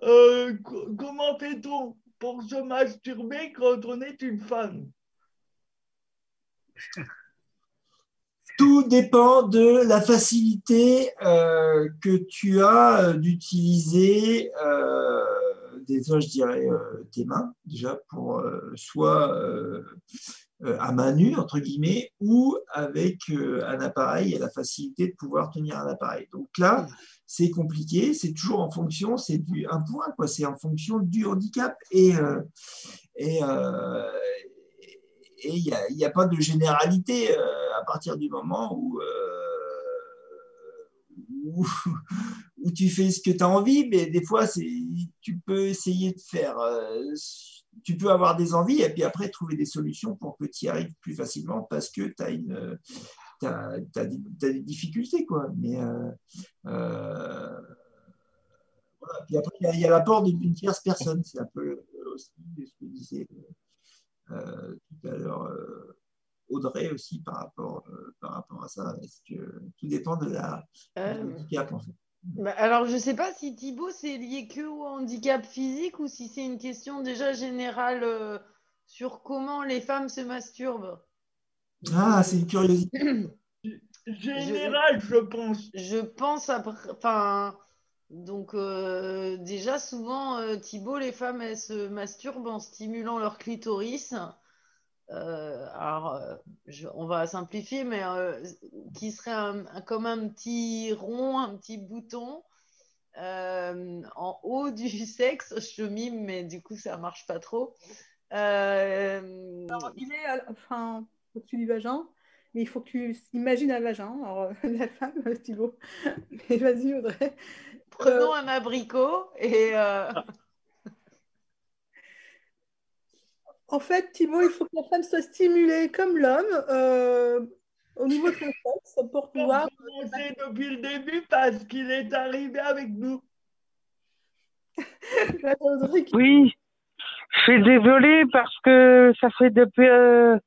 Euh, co- comment fait-on pour se masturber quand on est une femme? *laughs* Tout dépend de la facilité que tu as d'utiliser, déjà, je dirais, tes mains, déjà, pour soit à main nue, entre guillemets, ou avec euh, un appareil et la facilité de pouvoir tenir un appareil. Donc là, c'est compliqué, c'est toujours en fonction, c'est du un point, quoi, c'est en fonction du handicap. Et, euh, et, euh, et il n'y a, a pas de généralité euh, à partir du moment où, euh, où, *laughs* où tu fais ce que tu as envie, mais des fois, c'est, tu peux essayer de faire, euh, tu peux avoir des envies et puis après trouver des solutions pour que tu y arrives plus facilement parce que tu as une. T'as des, difficultés, quoi. Mais euh, euh, voilà. Puis après, il y a- l'apport d'une tierce personne. C'est un peu aussi ce que disait euh, tout à l'heure Audrey aussi par rapport, par rapport à ça. Que tout dépend de la du handicap, en fait. Bah, alors, je sais pas si Thibaut, c'est lié que au handicap physique ou si c'est une question déjà générale euh, sur comment les femmes se masturbent. Ah, c'est une curiosité. *coughs* Général, je pense. Je pense après, enfin, donc euh, déjà souvent euh, Thibaut, les femmes elles se masturbent en stimulant leur clitoris. Euh, alors, euh, je- on va simplifier, mais euh, qui serait un- un- comme un petit rond, un petit bouton euh, en haut du *laughs* sexe. Je mime, mais du coup ça marche pas trop. Euh, Il est à- enfin, au-dessus du vagin, mais il faut que tu imagines un vagin. Alors, *laughs* la femme, Thibaut. *laughs* Mais vas-y, Audrey. Prenons un abricot et euh, En fait, Thibaut, il faut que la femme soit stimulée comme l'homme euh, au niveau de son sexe pour pouvoir. commencer depuis le début parce qu'il est arrivé avec nous. *laughs* Oui, je suis désolée parce que ça fait depuis, euh,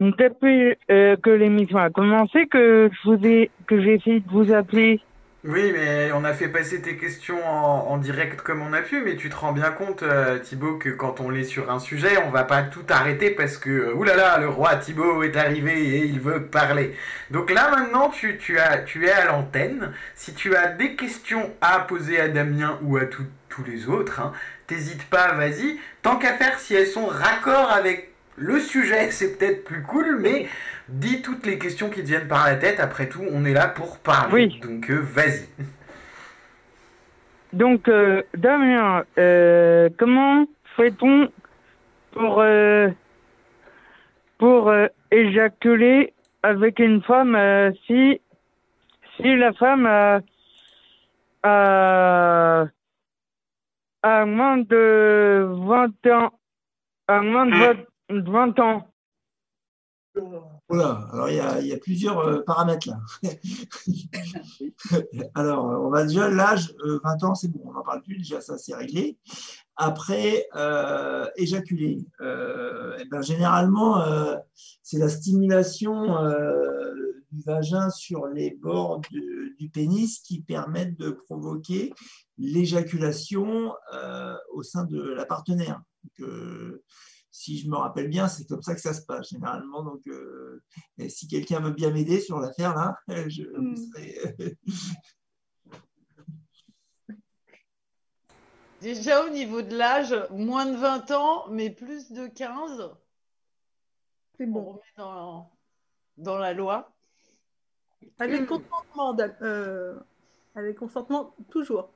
depuis euh, que l'émission a commencé que je vous ai que j'ai essayé de vous appeler. Oui, mais on a fait passer tes questions en, direct comme on a pu, mais tu te rends bien compte, euh, Thibaut, que quand on est sur un sujet, on va pas tout arrêter parce que, euh, oulala, le roi Thibaut est arrivé et il veut parler. Donc là, maintenant, tu, as, tu es à l'antenne. Si tu as des questions à poser à Damien ou à tous les autres, hein, t'hésites pas, vas-y. Tant qu'à faire, si elles sont raccord avec le sujet, c'est peut-être plus cool, mais *laughs* dis toutes les questions qui te viennent par la tête. Après tout, on est là pour parler. Oui. Donc, euh, vas-y. *laughs* Donc, euh, Damien, euh, comment fait-on pour euh, pour euh, éjaculer avec une femme euh, si si la femme a, a, a moins de 20 ans a moins de 20 20 ans? Alors il y a, il y a plusieurs euh, paramètres là. *laughs* alors, euh, on va déjà, l'âge, euh, 20 ans, c'est bon, on n'en parle plus, déjà ça c'est réglé. Après, euh, éjaculer. Euh, eh ben, généralement, euh, c'est la stimulation euh, du vagin sur les bords de- du pénis qui permettent de provoquer l'éjaculation euh, au sein de la partenaire. Donc, euh, si je me rappelle bien, c'est comme ça que ça se passe généralement. Donc, euh, et si quelqu'un veut bien m'aider sur l'affaire là, *laughs* je vous serai- *laughs* déjà au niveau de l'âge, moins de 20 ans, mais plus de 15. C'est bon. On remet dans, dans la loi. Avec consentement, Dam- euh, avec consentement toujours.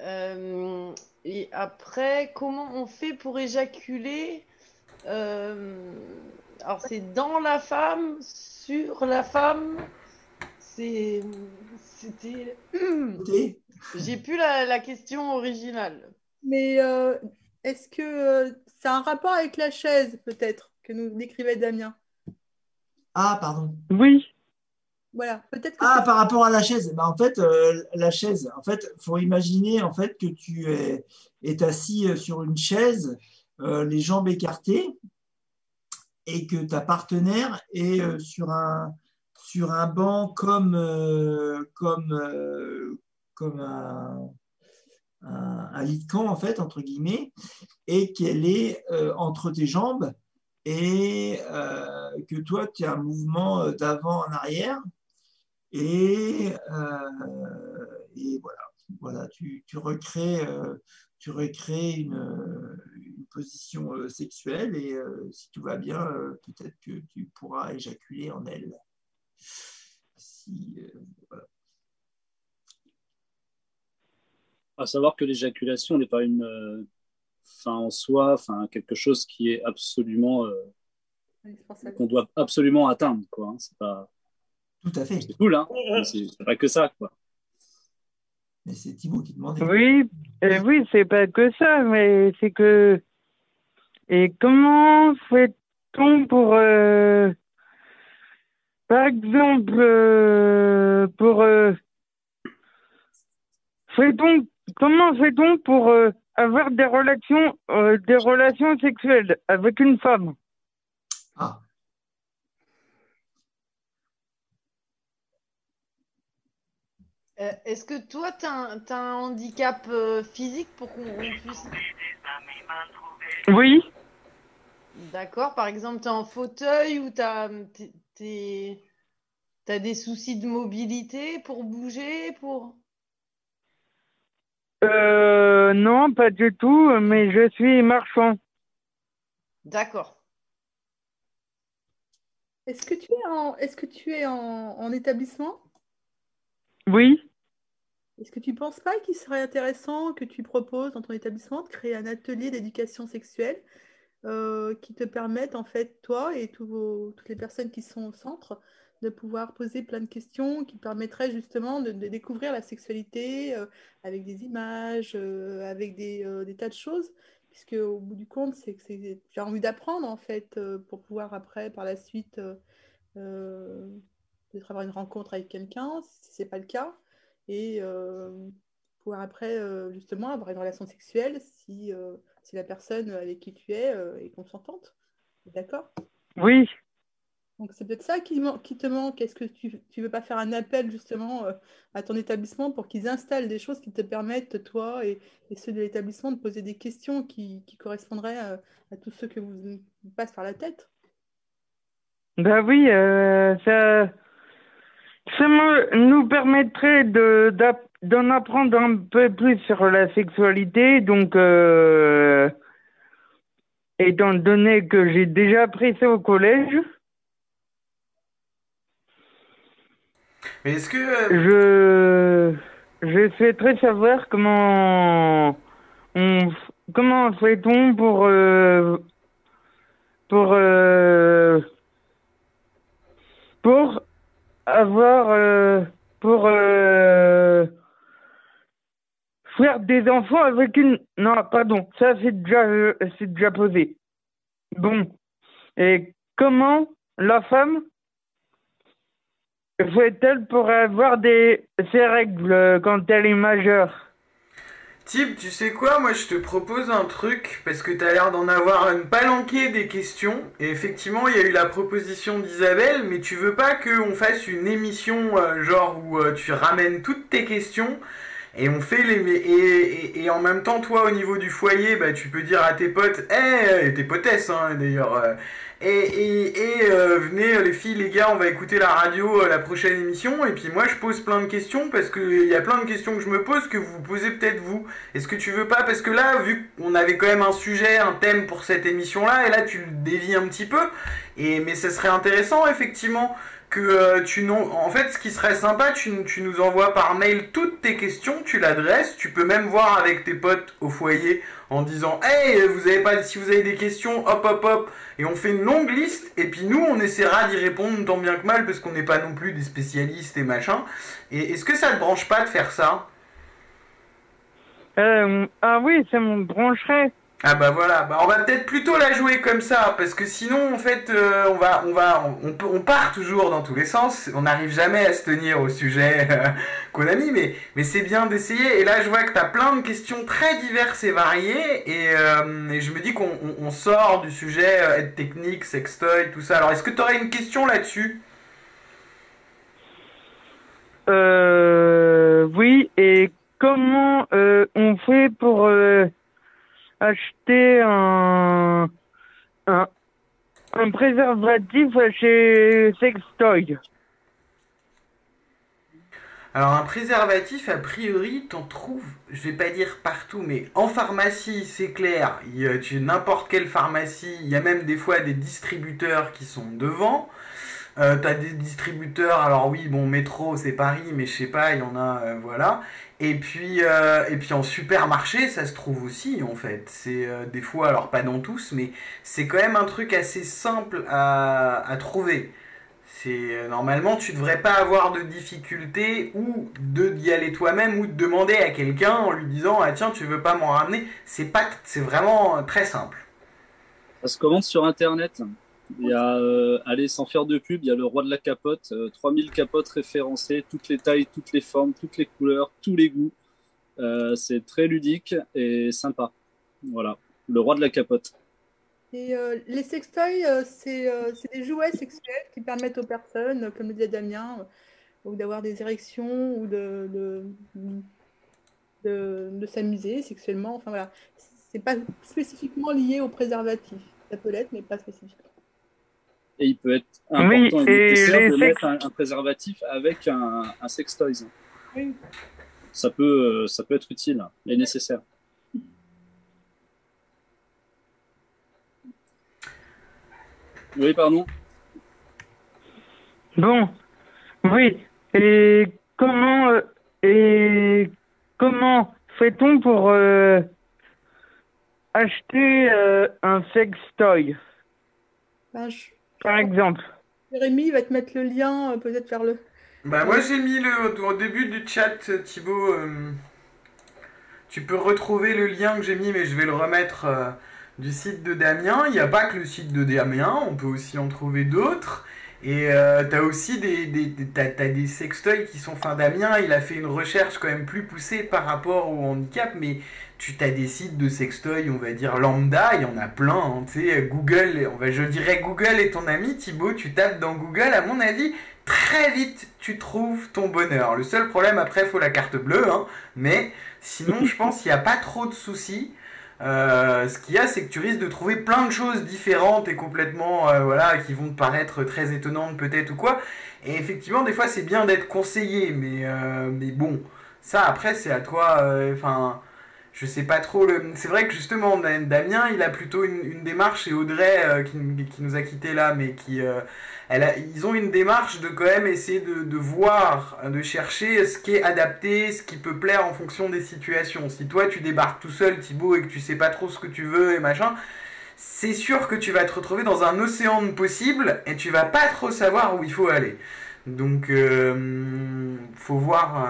Euh, et après, comment on fait pour éjaculer Euh, alors c'est dans la femme, sur la femme. C'est, c'était. *clears throat* J'ai plus la, la question originale. Mais euh, est-ce que euh, ça a un rapport avec la chaise, peut-être, que nous décrivait Damien? Ah, pardon. Oui. Voilà, peut-être que Ah, par rapport à la chaise. Bah, en fait, euh, la chaise, en fait, faut imaginer en fait que tu es, es assis euh, sur une chaise, euh, les jambes écartées, et que ta partenaire est euh, sur un sur un banc comme comme comme un, un, un lit de camp en fait entre guillemets, et qu'elle est entre tes jambes et que toi tu as un mouvement d'avant en arrière et, euh, et voilà, voilà tu, tu recrées, euh, tu recrées une, une position euh, sexuelle et euh, si tout va bien, euh, peut-être que tu pourras éjaculer en elle. Si, euh, voilà. À savoir que l'éjaculation n'est pas une euh, fin en soi, enfin quelque chose qui est absolument euh, qu'on doit absolument atteindre, quoi. hein. C'est pas. Tout à fait. C'est cool, hein. C'est c'est pas que ça, quoi. Mais c'est Thibaut qui demandait. Oui, euh, oui, c'est pas que ça, mais c'est que. Et comment fait-on pour. euh, Par exemple, euh, pour. euh, Fait-on. Comment fait-on pour euh, avoir des relations, euh, des relations sexuelles avec une femme? Ah. Euh, Est-ce que toi, tu as, un handicap euh, physique pour qu'on on puisse. Oui, D'accord, par exemple, tu es en fauteuil ou tu as, des soucis de mobilité pour bouger pour... euh, non, pas du tout, mais je suis marchand. D'accord. Est-ce que tu es en, est-ce que tu es en, en établissement? Oui, Est-ce que tu ne penses pas qu'il serait intéressant que tu proposes dans ton établissement de créer un atelier d'éducation sexuelle euh, qui te permette, en fait, toi et vos- toutes les personnes qui sont au centre, de pouvoir poser plein de questions qui permettraient justement de, découvrir la sexualité euh, avec des images, euh, avec des, des tas de choses, puisque au bout du compte, c'est que tu as envie d'apprendre, en fait, pour pouvoir après, par la suite, peut-être avoir une rencontre avec quelqu'un, si ce n'est pas le cas et euh, pouvoir après euh, justement avoir une relation sexuelle si, euh, si la personne avec qui tu es est consentante. D'accord? oui. Donc c'est peut-être ça qui, te manque. Est-ce que tu ne veux pas faire un appel justement à ton établissement pour qu'ils installent des choses qui te permettent, toi et, et ceux de l'établissement, de poser des questions qui, qui correspondraient à, à tous ceux que vous, vous passe par la tête? Bah oui, euh, ça, ça me- nous permettrait de, d'en apprendre un peu plus sur la sexualité. Donc, euh, étant donné que j'ai déjà appris ça au collège, Mais est-ce que. euh, je, je souhaiterais savoir comment on, comment fait-on pour, euh, pour, euh, pour avoir, euh, pour euh, faire des enfants avec une, non, pardon, ça c'est déjà, euh, c'est déjà posé. Bon, et comment la femme fait-elle pour avoir des, ses règles quand elle est majeure? Tu sais quoi Moi, je te propose un truc, parce que t'as l'air d'en avoir une palanquée des questions. Et effectivement, il y a eu la proposition d'Isabelle, mais tu veux pas qu'on fasse une émission, euh, genre, où euh, tu ramènes toutes tes questions et on fait les. Et, et, et en même temps, toi, au niveau du foyer, bah, tu peux dire à tes potes, eh, et tes potesses, hein, d'ailleurs. euh, et, et, et euh, venez les filles, les gars, on va écouter la radio, euh, la prochaine émission. Et puis moi je pose plein de questions parce qu'il y a plein de questions que je me pose que vous posez peut-être vous. Est-ce que tu veux pas? Parce que là, vu qu'on avait quand même un sujet, un thème pour cette émission-là, et là tu le dévies un petit peu. Et, mais ce serait intéressant effectivement que euh, tu non... En fait, ce qui serait sympa, tu, tu nous envoies par mail toutes tes questions, tu l'adresses, tu peux même voir avec tes potes au foyer en disant Hey, vous avez pas, si vous avez des questions, hop hop hop, et on fait une longue liste, et puis nous, on essaiera d'y répondre tant bien que mal, parce qu'on n'est pas non plus des spécialistes et machin. Et est-ce que ça te branche pas de faire ça? Euh, ah oui, ça me brancherait. Ah bah voilà, bah on va peut-être plutôt la jouer comme ça, parce que sinon en fait euh, on va, on va, on, part toujours dans tous les sens, on n'arrive jamais à se tenir au sujet euh, qu'on a mis, mais, c'est bien d'essayer. Et là je vois que t'as plein de questions très diverses et variées, et, euh, je me dis qu'on on- on sort du sujet aide technique, sextoy, tout ça. Alors est-ce que t'aurais une question là-dessus? Euh, oui, et comment on fait pour un, préservatif chez Sextoy Alors un préservatif, a priori, t'en trouves, je vais pas dire partout, mais en pharmacie, c'est clair, y tu n'importe quelle pharmacie, il y a même des fois des distributeurs qui sont devant. Euh, t'as des distributeurs, alors oui, bon, métro, c'est Paris, mais je sais pas, il y en a, euh, voilà. Et puis, euh, et puis en supermarché, ça se trouve aussi, en fait. C'est euh, des fois, alors pas dans tous, mais c'est quand même un truc assez simple à, trouver. C'est euh, normalement tu devrais pas avoir de difficulté ou de d'y aller toi-même ou de demander à quelqu'un en lui disant ah tiens tu veux pas m'en ramener c'est pas c'est vraiment très simple. Ça se commande sur Internet. Il y a, euh, allez, sans faire de pub, il y a le roi de la capote, euh, 3000 capotes référencées, toutes les tailles, toutes les formes, toutes les couleurs, tous les goûts. Euh, c'est très ludique et sympa. Voilà, le roi de la capote. Et euh, les sextoys, c'est des jouets sexuels qui permettent aux personnes, comme le disait Damien, d'avoir des érections ou de, de, de, de s'amuser sexuellement. Enfin voilà, c'est pas spécifiquement lié au préservatif. Ça peut l'être, mais pas spécifiquement. Et il peut être Oui, important et nécessaire de sex- mettre un, un préservatif avec un, un sextoys. Oui. Ça peut, euh, ça peut être utile et nécessaire. Oui, pardon. Bon, oui. Et comment euh, et comment fait-on pour euh, acheter euh, un sextoy, Ben, je- par exemple Jérémy va te mettre le lien, euh, peut-être vers le. Bah moi j'ai mis le au début du chat Thibaut euh, tu peux retrouver le lien que j'ai mis mais je vais le remettre euh, du site de Damien. Il n'y a pas que le site de Damien, on peut aussi en trouver d'autres. Et euh, t'as aussi des, des, des- t'as, t'as des sextoys qui sont fin Damien, il a fait une recherche quand même plus poussée par rapport au handicap, mais tu as des sites de sextoys, on va dire lambda, il y en a plein, hein, tu sais, Google, on va, je dirais Google est ton ami, Thibaut, tu tapes dans Google, à mon avis, très vite tu trouves ton bonheur. Le seul problème après, faut la carte bleue, hein, mais sinon je pense qu'il n'y a pas trop de soucis. Euh, ce qu'il y a, c'est que tu risques de trouver plein de choses différentes et complètement, euh, voilà, qui vont te paraître très étonnantes peut-être ou quoi. Et effectivement, des fois, c'est bien d'être conseillé, mais, euh, mais bon, ça après, c'est à toi. euh, Enfin, je sais pas trop. Le... C'est vrai que justement, Da- Damien, il a plutôt une, démarche et Audrey euh, qui, nous a quittés là, mais qui, euh, ils ont une démarche de quand même essayer de, voir, de chercher ce qui est adapté, ce qui peut plaire en fonction des situations. Si toi tu débarques tout seul, Thibaut, et que tu sais pas trop ce que tu veux et machin, c'est sûr que tu vas te retrouver dans un océan de possibles et tu vas pas trop savoir où il faut aller. Donc, euh, faut voir.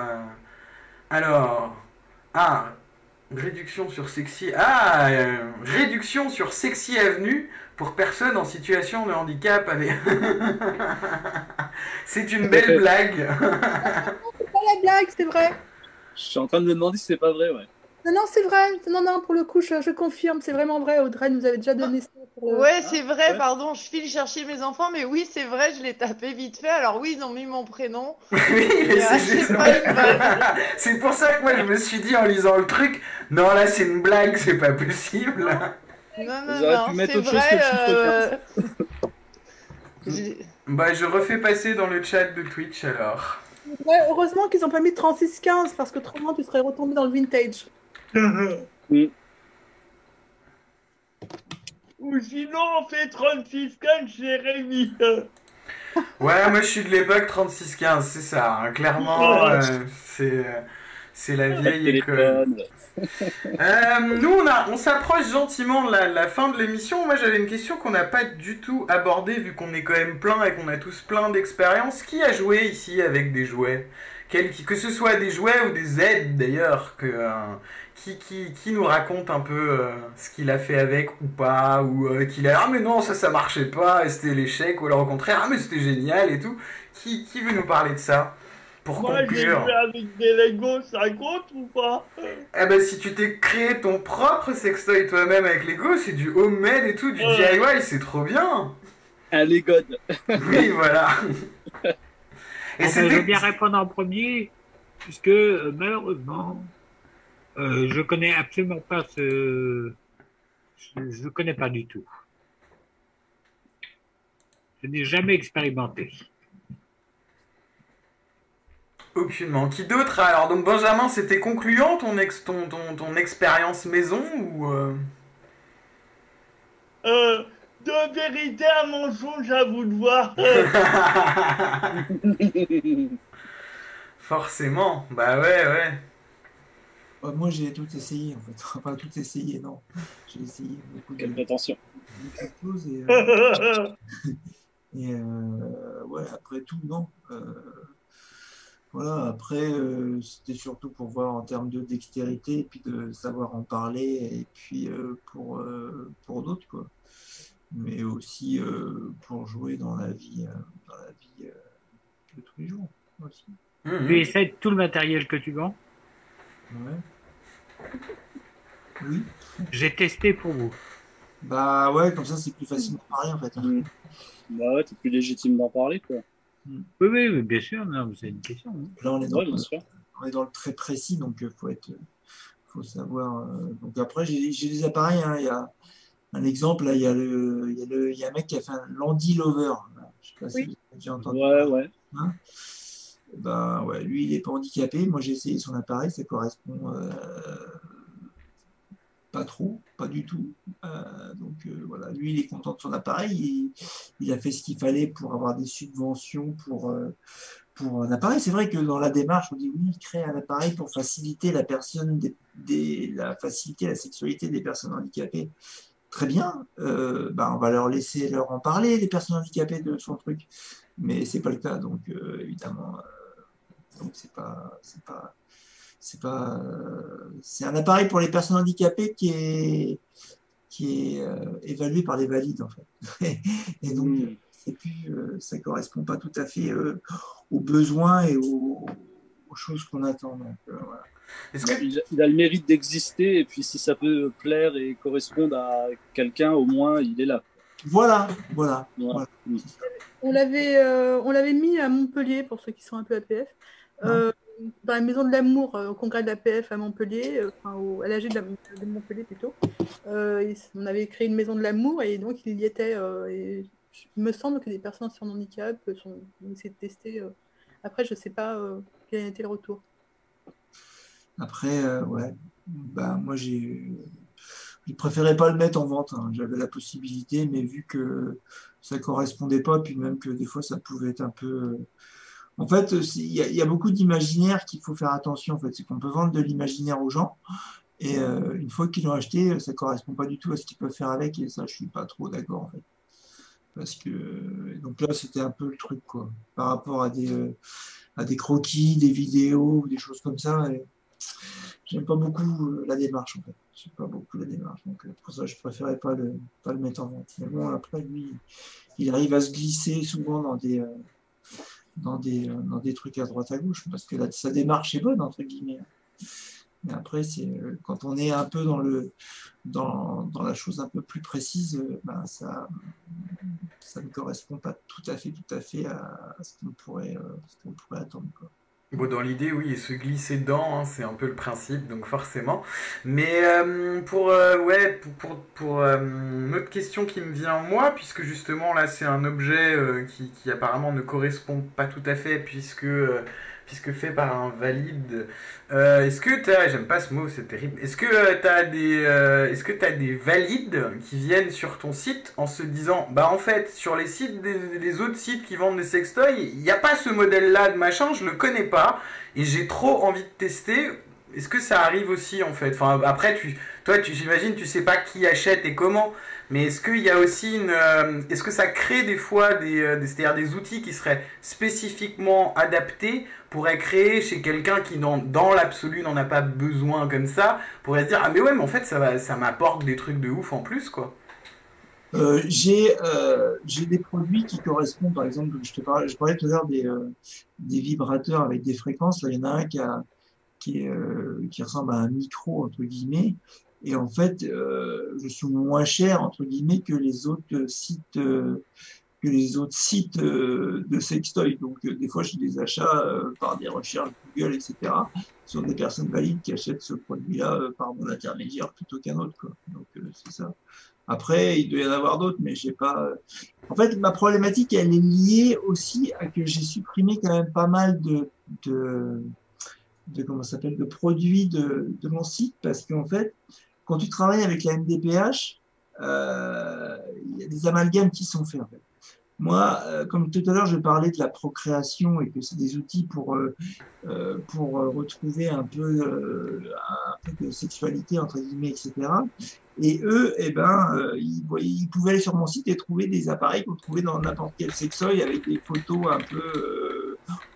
Alors, ah, réduction sur sexy. Ah, euh, réduction sur sexy avenue pour personnes en situation de handicap. avec- *laughs* c'est une belle *laughs* blague. C'est pas la blague, c'est vrai. Je suis en train de me demander si c'est pas vrai, ouais. Non, non, c'est vrai. Non, non, pour le coup, je, je confirme, c'est vraiment vrai. Audrey nous avait déjà donné ça. pour Ouais, c'est vrai, ouais. pardon, je file chercher mes enfants, mais oui, c'est vrai, je l'ai tapé vite fait. Alors oui, ils ont mis mon prénom. *laughs* Oui, mais c'est euh, juste- *laughs* c'est pour ça que moi je me suis dit en lisant le truc, non là c'est une blague, c'est pas possible. Non, *laughs* non, non, pu mettre c'est autre chose vrai. que le chiffre euh, Bah je refais passer dans le chat de Twitch alors. Ouais, heureusement qu'ils n'ont pas mis 36-15 parce que autrement tu serais retombé dans le vintage. Ou sinon, on fait 36 15 Jérémy. Ouais, moi je suis de l'époque 36-15, c'est ça. hein. Clairement, euh, c'est c'est la vieille école. Euh, nous, on, a- on s'approche gentiment de la, la fin de l'émission. Moi, j'avais une question qu'on n'a pas du tout abordée, vu qu'on est quand même plein et qu'on a tous plein d'expériences. Qui a joué ici avec des jouets? Quel- Que ce soit des jouets ou des aides, d'ailleurs, que, euh, qui, qui, qui nous raconte un peu euh, ce qu'il a fait avec ou pas, ou euh, qu'il a ah mais non, ça, ça marchait pas, et c'était l'échec, ou alors au contraire, ah mais c'était génial et tout. Qui, qui veut nous parler de ça? Pour Moi, j'ai conclure. joué avec des Lego, ça compte ou pas? Eh ben si tu t'es créé ton propre sextoy toi-même avec Lego, c'est du homemade et tout, du Ouais. DIY, c'est trop bien. Un Lego. Oui, voilà. *laughs* Et je veux bien répondre en premier, puisque euh, malheureusement, euh, je connais absolument pas ce. Je, je connais pas du tout. Je n'ai jamais expérimenté. aucunement. Qui d'autre Alors? Donc Benjamin, c'était concluant ton ex ton, ton, ton expérience maison ou euh, Euh, de vérité à mensonge, à vous de voir. *laughs* *laughs* Forcément. Bah ouais, ouais. Euh, moi, j'ai tout essayé, en fait. *laughs* Enfin, tout essayé, non. J'ai essayé beaucoup de, Quelle prétention. beaucoup de choses et, euh, et, euh, ouais, après tout, non. Euh, voilà, après, euh, c'était surtout pour voir en termes de dextérité, et puis de savoir en parler, et puis euh, pour, euh, pour d'autres, quoi. Mais aussi euh, pour jouer dans la vie, euh, dans la vie euh, de tous les jours, aussi. Mhm. Tu essaies tout le matériel que tu vends? Ouais. *laughs* Oui. J'ai testé pour vous. Bah ouais, comme ça, c'est plus facile d'en parler, en fait. Mm. Bah ouais, t'es plus légitime d'en parler, quoi. Oui, oui, oui, bien sûr, c'est une question. hein. Là, on est dans, Ouais, bien sûr. on est dans le très précis, donc il faut être, faut savoir. euh, donc après, j'ai j'ai des appareils. hein, Il y a un exemple là, il y a le, il y a le, il y a un mec qui a fait un Landy Lover. là. Je sais pas si Oui. vous avez déjà entendu. Ouais, ouais. Hein ben ouais, lui, il est pas handicapé. Moi, j'ai essayé son appareil, ça correspond euh, pas trop, pas du tout. Euh, donc euh, voilà, lui, il est content de son appareil. Il, il a fait ce qu'il fallait pour avoir des subventions pour euh, pour un appareil. C'est vrai que dans la démarche, on dit oui, il crée un appareil pour faciliter la personne des, des- la faciliter la sexualité des personnes handicapées. Très bien, euh, ben, on va leur laisser leur en parler, les personnes handicapées de son truc, mais c'est pas le cas, donc euh, évidemment, euh, c'est pas, c'est pas, c'est pas, c'est un appareil pour les personnes handicapées qui est, qui est évalué par les valides en fait, *laughs* et donc Mm. c'est plus, euh, ça correspond pas tout à fait aux besoins et aux, aux choses qu'on attend. Donc, voilà. Est-ce que Il, il a le mérite d'exister, et puis si ça peut plaire et correspondre à quelqu'un, au moins, il est là. Voilà, voilà. Ouais. voilà. On l'avait euh, on l'avait mis à Montpellier, pour ceux qui sont un peu APF, euh, dans la maison de l'amour, euh, au congrès de l'APF à Montpellier, euh, enfin au, à l'AG de, la- de Montpellier plutôt. Euh, et on avait créé une maison de l'amour et donc il y était. euh, et il me semble que des personnes sur handicap sont ont essayé de tester. euh. Après, je sais pas euh, quel a été le retour. Après, euh, ouais, bah, moi j'ai, je préférais pas le mettre en vente. hein. J'avais la possibilité, mais vu que ça correspondait pas, puis même que des fois ça pouvait être un peu. euh, En fait, c'est- il y, a- beaucoup d'imaginaire qu'il faut faire attention. En fait, c'est qu'on peut vendre de l'imaginaire aux gens, et euh, une fois qu'ils l'ont acheté, ça correspond pas du tout à ce qu'ils peuvent faire avec, et ça, je suis pas trop d'accord en fait. Parce que donc là, c'était un peu le truc quoi, par rapport à des euh, à des croquis, des vidéos, ou des choses comme ça. J'aime pas beaucoup euh, la démarche en fait. J'aime pas beaucoup la démarche. Donc euh, pour ça, je préférais pas le, pas le mettre en vente. Mais bon, après, lui, il arrive à se glisser souvent dans des, euh, dans des, dans des trucs à droite à gauche parce que sa démarche est bonne, entre guillemets. Mais après, c'est quand on est un peu dans, le, dans, dans la chose un peu plus précise, ben, ça, ça ne correspond pas tout à fait, tout à fait à, ce qu'on pourrait, ce pourrait attendre. Bon, dans l'idée, oui, se glisser dedans, hein, c'est un peu le principe, donc forcément. Mais euh, pour, euh, ouais, pour, pour, pour, euh, une autre question qui me vient moi, puisque justement là, c'est un objet euh, qui, qui apparemment ne correspond pas tout à fait, puisque euh, puisque fait par un valide. Euh, est-ce que tu as, j'aime pas ce mot, c'est terrible. Est-ce que tu as des, euh, est-ce que as des valides qui viennent sur ton site en se disant, bah en fait, sur les sites des, des autres sites qui vendent des sextoys, il n'y a pas ce modèle-là de machin, je le connais pas et j'ai trop envie de tester. Est-ce que ça arrive aussi en fait? Enfin après, tu, toi, tu, j'imagine, tu sais pas qui achète et comment. Mais est-ce qu'il y a aussi une, euh, est-ce que ça crée des fois euh, des c'est-à-dire des outils qui seraient spécifiquement adaptés pourrait créer chez quelqu'un qui dans, dans l'absolu n'en a pas besoin comme ça, pourrait se dire ah mais ouais mais en fait ça va, ça m'apporte des trucs de ouf en plus quoi. Euh, j'ai euh, j'ai des produits qui correspondent, par exemple, je te parlais, je parlais tout à l'heure des, euh, des vibrateurs avec des fréquences. Là, il y en a un qui, a, qui, qui ressemble à un micro, entre guillemets. Et en fait, je suis moins cher, entre guillemets, que les autres sites, que les autres sites euh, de sextoy. Donc, euh, des fois, j'ai des achats euh, par des recherches Google, etc., sur des personnes valides qui achètent ce produit-là par mon intermédiaire plutôt qu'un autre. Donc, c'est ça. Après, il doit y en avoir d'autres, mais j'ai pas. En fait, ma problématique, elle est liée aussi à que j'ai supprimé quand même pas mal de, de, de comment s'appelle, de produits de, de mon site, parce qu'en fait, quand tu travailles avec la MDPH, il y a des amalgames qui sont faits. Moi, euh, comme tout à l'heure, je parlais de la procréation et que c'est des outils pour, euh, euh, pour euh, retrouver un peu, euh, un peu de sexualité, entre guillemets, etc. Et eux, eh ben, euh, ils, pouvaient aller sur mon site et trouver des appareils qu'on trouvait dans n'importe quel sextoy avec des photos un peu euh,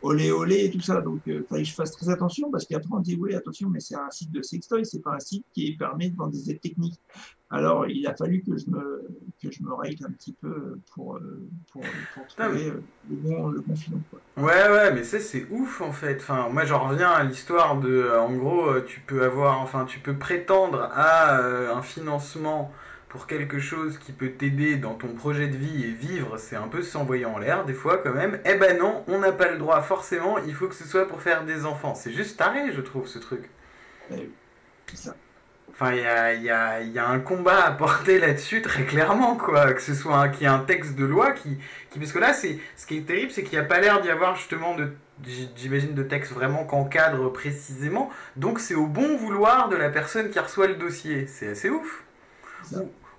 olé olé et tout ça. Donc, il fallait que je fasse très attention parce qu'après, on dit oui, attention, mais c'est un site de sextoy, c'est pas un site qui permet de vendre des aides techniques. Alors, il a fallu que je me, que je me règle un petit peu pour, euh, pour, pour trouver euh, le, bon, le bon filon. Quoi. Ouais, ouais, mais ça c'est ouf en fait. Enfin, moi j'en reviens à l'histoire de, euh, en gros, euh, tu peux avoir, enfin, tu peux prétendre à euh, un financement pour quelque chose qui peut t'aider dans ton projet de vie et vivre, c'est un peu s'envoyer en l'air des fois quand même. Eh ben non, on n'a pas le droit forcément. Il faut que ce soit pour faire des enfants. C'est juste taré, je trouve, ce truc. C'est ça. Enfin, il y a, il y, a, il y a un combat à porter là-dessus très clairement, quoi. Que ce soit qu'il y ait un texte de loi qui, qui parce que là, c'est ce qui est terrible, c'est qu'il n'y a pas l'air d'y avoir justement de, j'imagine, de texte vraiment qu'encadre précisément. Donc, c'est au bon vouloir de la personne qui reçoit le dossier. C'est assez ouf.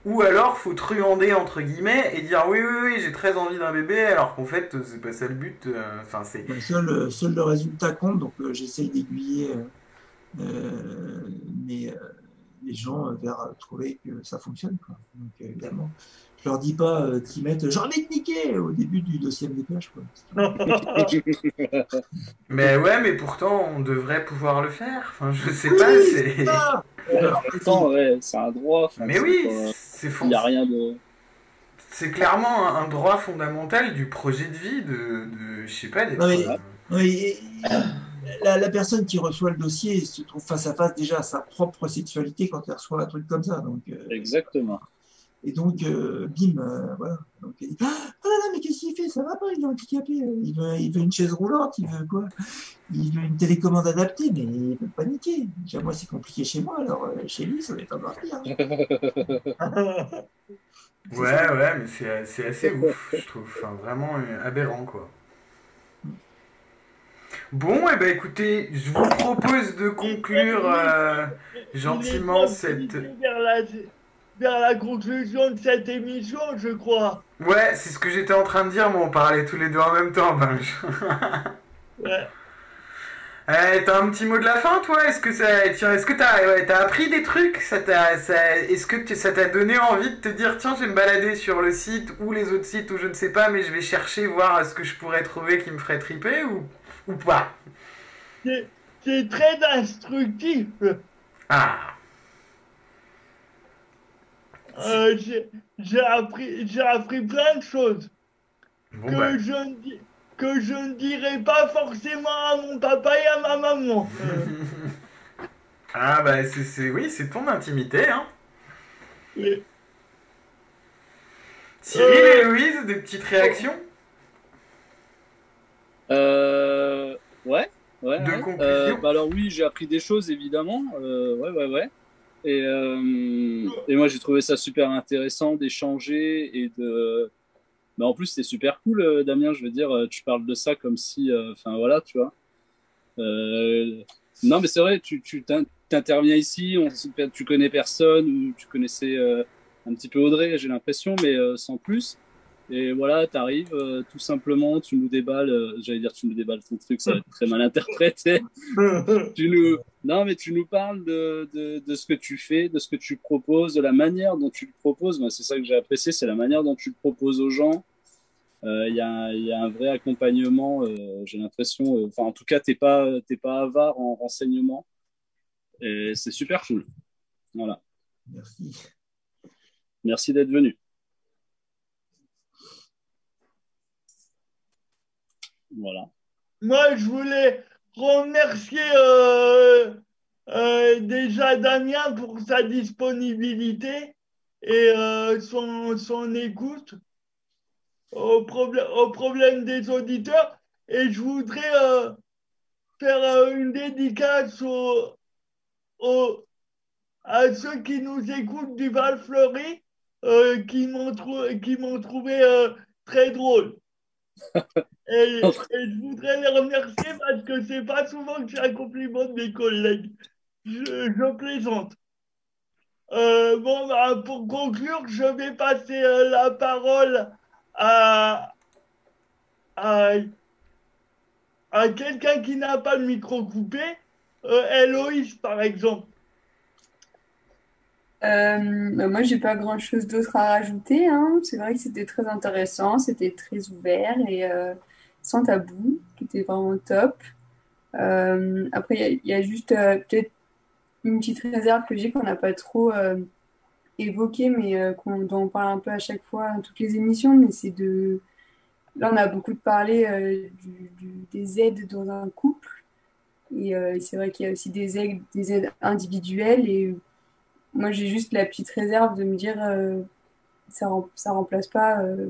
Ou, alors, faut truander entre guillemets et dire oui, oui, oui, j'ai très envie d'un bébé, alors qu'en fait, c'est pas ça le but. euh, Enfin, c'est. Ben, seul, seul le résultat compte, donc euh, j'essaye d'aiguiller euh, les gens vers trouver que ça fonctionne. Quoi. Donc, évidemment, je leur dis pas euh, qu'ils mettent j'ai envie de niquer au début du dossier MDPH. Quoi. *laughs* Mais ouais, mais pourtant, on devrait pouvoir le faire. Enfin, je sais pas, c'est. Pourtant, ouais, c'est un droit. enfin, Mais oui, c'est Il n'y a rien de. C'est clairement un, un droit fondamental du projet de vie de, de je sais pas, d'être. Non, mais- euh, Oui, et la, la personne qui reçoit le dossier se trouve face à face déjà à sa propre sexualité quand elle reçoit un truc comme ça. Donc, euh, Exactement. Et donc, euh, bim, euh, voilà. Donc, elle dit Ah ah là là, mais qu'est-ce qu'il fait? Ça va pas, il est handicapé. Il veut, il veut une chaise roulante, il veut quoi? Il veut une télécommande adaptée, mais il peut pas niquer. Déjà, moi, c'est compliqué chez moi, alors euh, chez lui, ça va être encore pire. *laughs* Ouais, ouais, mais c'est c'est assez ouf, je trouve. Enfin, vraiment euh, aberrant, quoi. Bon, et ben écoutez, je vous propose de conclure euh, gentiment cette. Vers la, conclusion de cette émission, je crois. Ouais, c'est ce que j'étais en train de dire, mais on parlait tous les deux en même temps, ben. *laughs* Ouais. Eh, t'as un petit mot de la fin, toi? Est-ce que ça, tiens, est-ce que t'as, ouais, t'as appris des trucs? Ça t'a, ça- est-ce que tu- ça t'a donné envie de te dire, tiens, je vais me balader sur le site ou les autres sites ou je ne sais pas, mais je vais chercher voir ce que je pourrais trouver qui me ferait triper ou, ou pas? C'est c'est très instructif. Ah, Euh, j'ai j'ai appris, j'ai appris plein de choses bon que, bah, je ne que je ne dirai pas forcément à mon papa et à ma maman. Euh, *laughs* ah bah, c'est, c'est, oui, c'est ton intimité, hein. et- Cyril Euh. et Louise, des petites réactions? Euh, ouais, ouais. De ouais. Euh, bah alors oui, j'ai appris des choses évidemment. Euh, ouais, ouais, ouais. Et, euh, et moi j'ai trouvé ça super intéressant d'échanger et de. Bah, en plus c'est super cool, euh, Damien. Je veux dire, euh, tu parles de ça comme si, euh, enfin voilà, tu vois. Euh, non, mais c'est vrai, tu, tu interviens ici, on, tu connais personne, ou tu connaissais un petit peu Audrey, j'ai l'impression, mais sans plus. Et voilà, tu arrives tout simplement, tu nous déballes, j'allais dire tu nous déballes ton truc, ça va être très mal interprété. *laughs* tu nous, non, mais tu nous parles de, de, de, ce que tu fais, de ce que tu proposes, de la manière dont tu le proposes. Moi, c'est ça que j'ai apprécié, c'est la manière dont tu le proposes aux gens. Il euh, y, a, y, a, un vrai accompagnement, euh, j'ai l'impression. Enfin, en tout cas, tu n'es pas, pas avare en renseignement. Et c'est super cool. Voilà. Merci. Merci d'être venu. Moi, je voulais remercier euh, euh, déjà Damien pour sa disponibilité et euh, son, son, écoute au, au problème des auditeurs. Et je voudrais faire une dédicace au, à ceux qui nous écoutent du Val-Fleury qui m'ont trouvé très drôle. *laughs* Et, je voudrais les remercier parce que c'est pas souvent que j'ai un compliment de mes collègues. Je, plaisante. Euh, bon, bah, pour conclure, je vais passer euh, la parole à, à, à quelqu'un qui n'a pas le micro coupé, euh, Héloïse par exemple. Euh, moi, j'ai pas grand-chose d'autre à rajouter. Hein. C'est vrai que c'était très intéressant, c'était très ouvert et euh, sans tabou, qui était vraiment top. Euh, après, il y, a juste euh, peut-être une petite réserve que j'ai qu'on n'a pas trop évoquée, mais dont on parle un peu à chaque fois dans toutes les émissions. Mais c'est de. Là, on a beaucoup parlé des aides dans un couple. Et c'est vrai qu'il y a aussi des aides, des aides individuelles moi, j'ai juste la petite réserve de me dire euh, ça, ça remplace pas euh,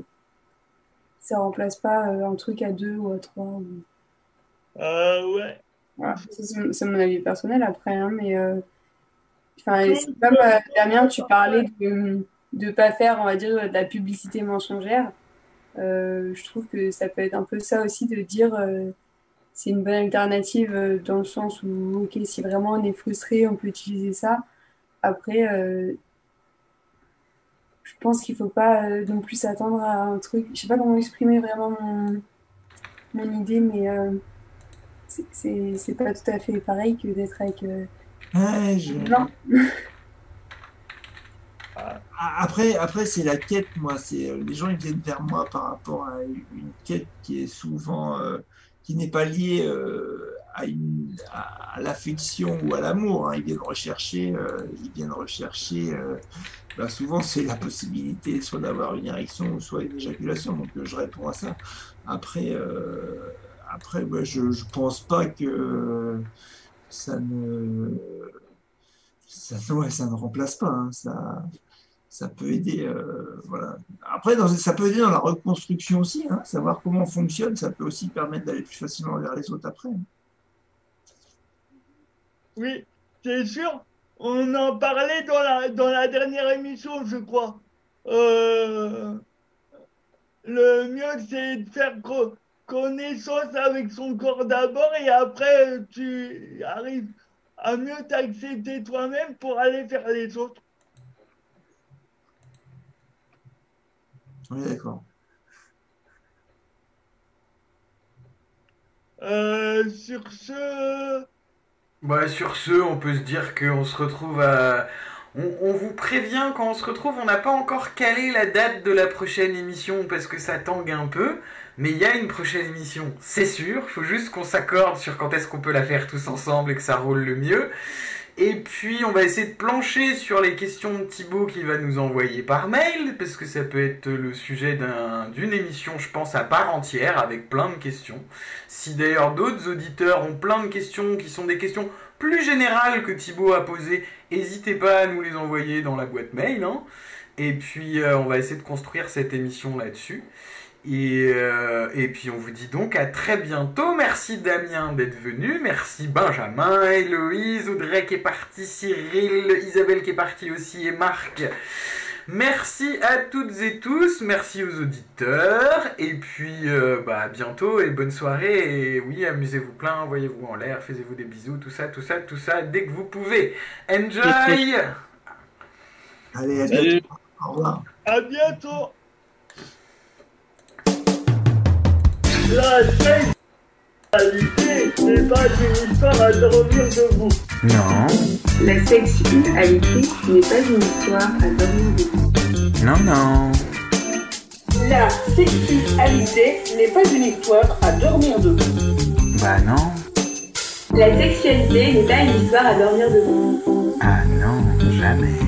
ça remplace pas euh, un truc à deux ou à trois. ouais. Voilà, c'est mon avis personnel après, hein, mais enfin, c'est comme Damien, tu parlais de ne pas faire, on va dire, de la publicité mensongère. je trouve que ça peut être un peu ça aussi de dire c'est une bonne alternative dans le sens où, ok, si vraiment on est frustré, on peut utiliser ça. Après, euh, je pense qu'il ne faut pas euh, non plus s'attendre à un truc. Je ne sais pas comment exprimer vraiment mon, mon idée, mais euh, c'est pas tout à fait pareil que d'être avec. Non. *laughs* Après, après c'est la quête, moi. C'est les gens ils viennent vers moi par rapport à une quête qui est souvent qui n'est pas liée à, l'affection ou à l'amour. Hein. Ils viennent rechercher, euh, ils viennent rechercher. Euh, bah, souvent, c'est la possibilité soit d'avoir une érection ou soit une éjaculation. Donc, euh, je réponds à ça. Après, après, bah, je ne pense pas que ça ne ça, ça ne remplace pas. Hein. Ça, ça peut aider. Voilà. Après, dans, ça peut aider dans la reconstruction aussi. Hein, savoir comment on fonctionne, ça peut aussi permettre d'aller plus facilement vers les autres après. Oui, c'est sûr. On en parlait dans la, dans la dernière émission, je crois. Euh, le mieux, c'est de faire connaissance avec son corps d'abord et après, tu arrives à mieux t'accepter toi-même pour aller faire les autres. Oui, d'accord. Euh, sur ce. Ouais, sur ce, on peut se dire qu'on se retrouve à. On, vous prévient quand on se retrouve, on n'a pas encore calé la date de la prochaine émission parce que ça tangue un peu, mais il y a une prochaine émission, c'est sûr. Faut juste qu'on s'accorde sur quand est-ce qu'on peut la faire tous ensemble et que ça roule le mieux. Et puis on va essayer de plancher sur les questions de Thibaut qu'il va nous envoyer par mail, parce que ça peut être le sujet d'une émission, je pense, à part entière, avec plein de questions. Si d'ailleurs d'autres auditeurs ont plein de questions qui sont des questions plus générales que Thibaut a posées, n'hésitez pas à nous les envoyer dans la boîte mail. Hein. Et puis euh, on va essayer de construire cette émission là-dessus. Et, euh, et, puis on vous dit donc à très bientôt. Merci Damien d'être venu. Merci Benjamin, Héloïse, Audrey qui est partie, Cyril, Isabelle qui est partie aussi et Marc. Merci à toutes et tous, merci aux auditeurs, et puis euh, bah, à bientôt et bonne soirée. Et oui, amusez-vous plein, envoyez-vous en l'air, faites-vous des bisous, tout ça, tout ça, tout ça, dès que vous pouvez. Enjoy Allez, à Salut. bientôt. Au revoir. À bientôt. La sexualité n'est pas une histoire à dormir debout. Non, La sexualité n'est pas une histoire à dormir debout. non, non. La sexualité n'est pas une histoire à dormir debout. Bah non, La sexualité n'est pas une histoire à dormir debout. ah non, jamais.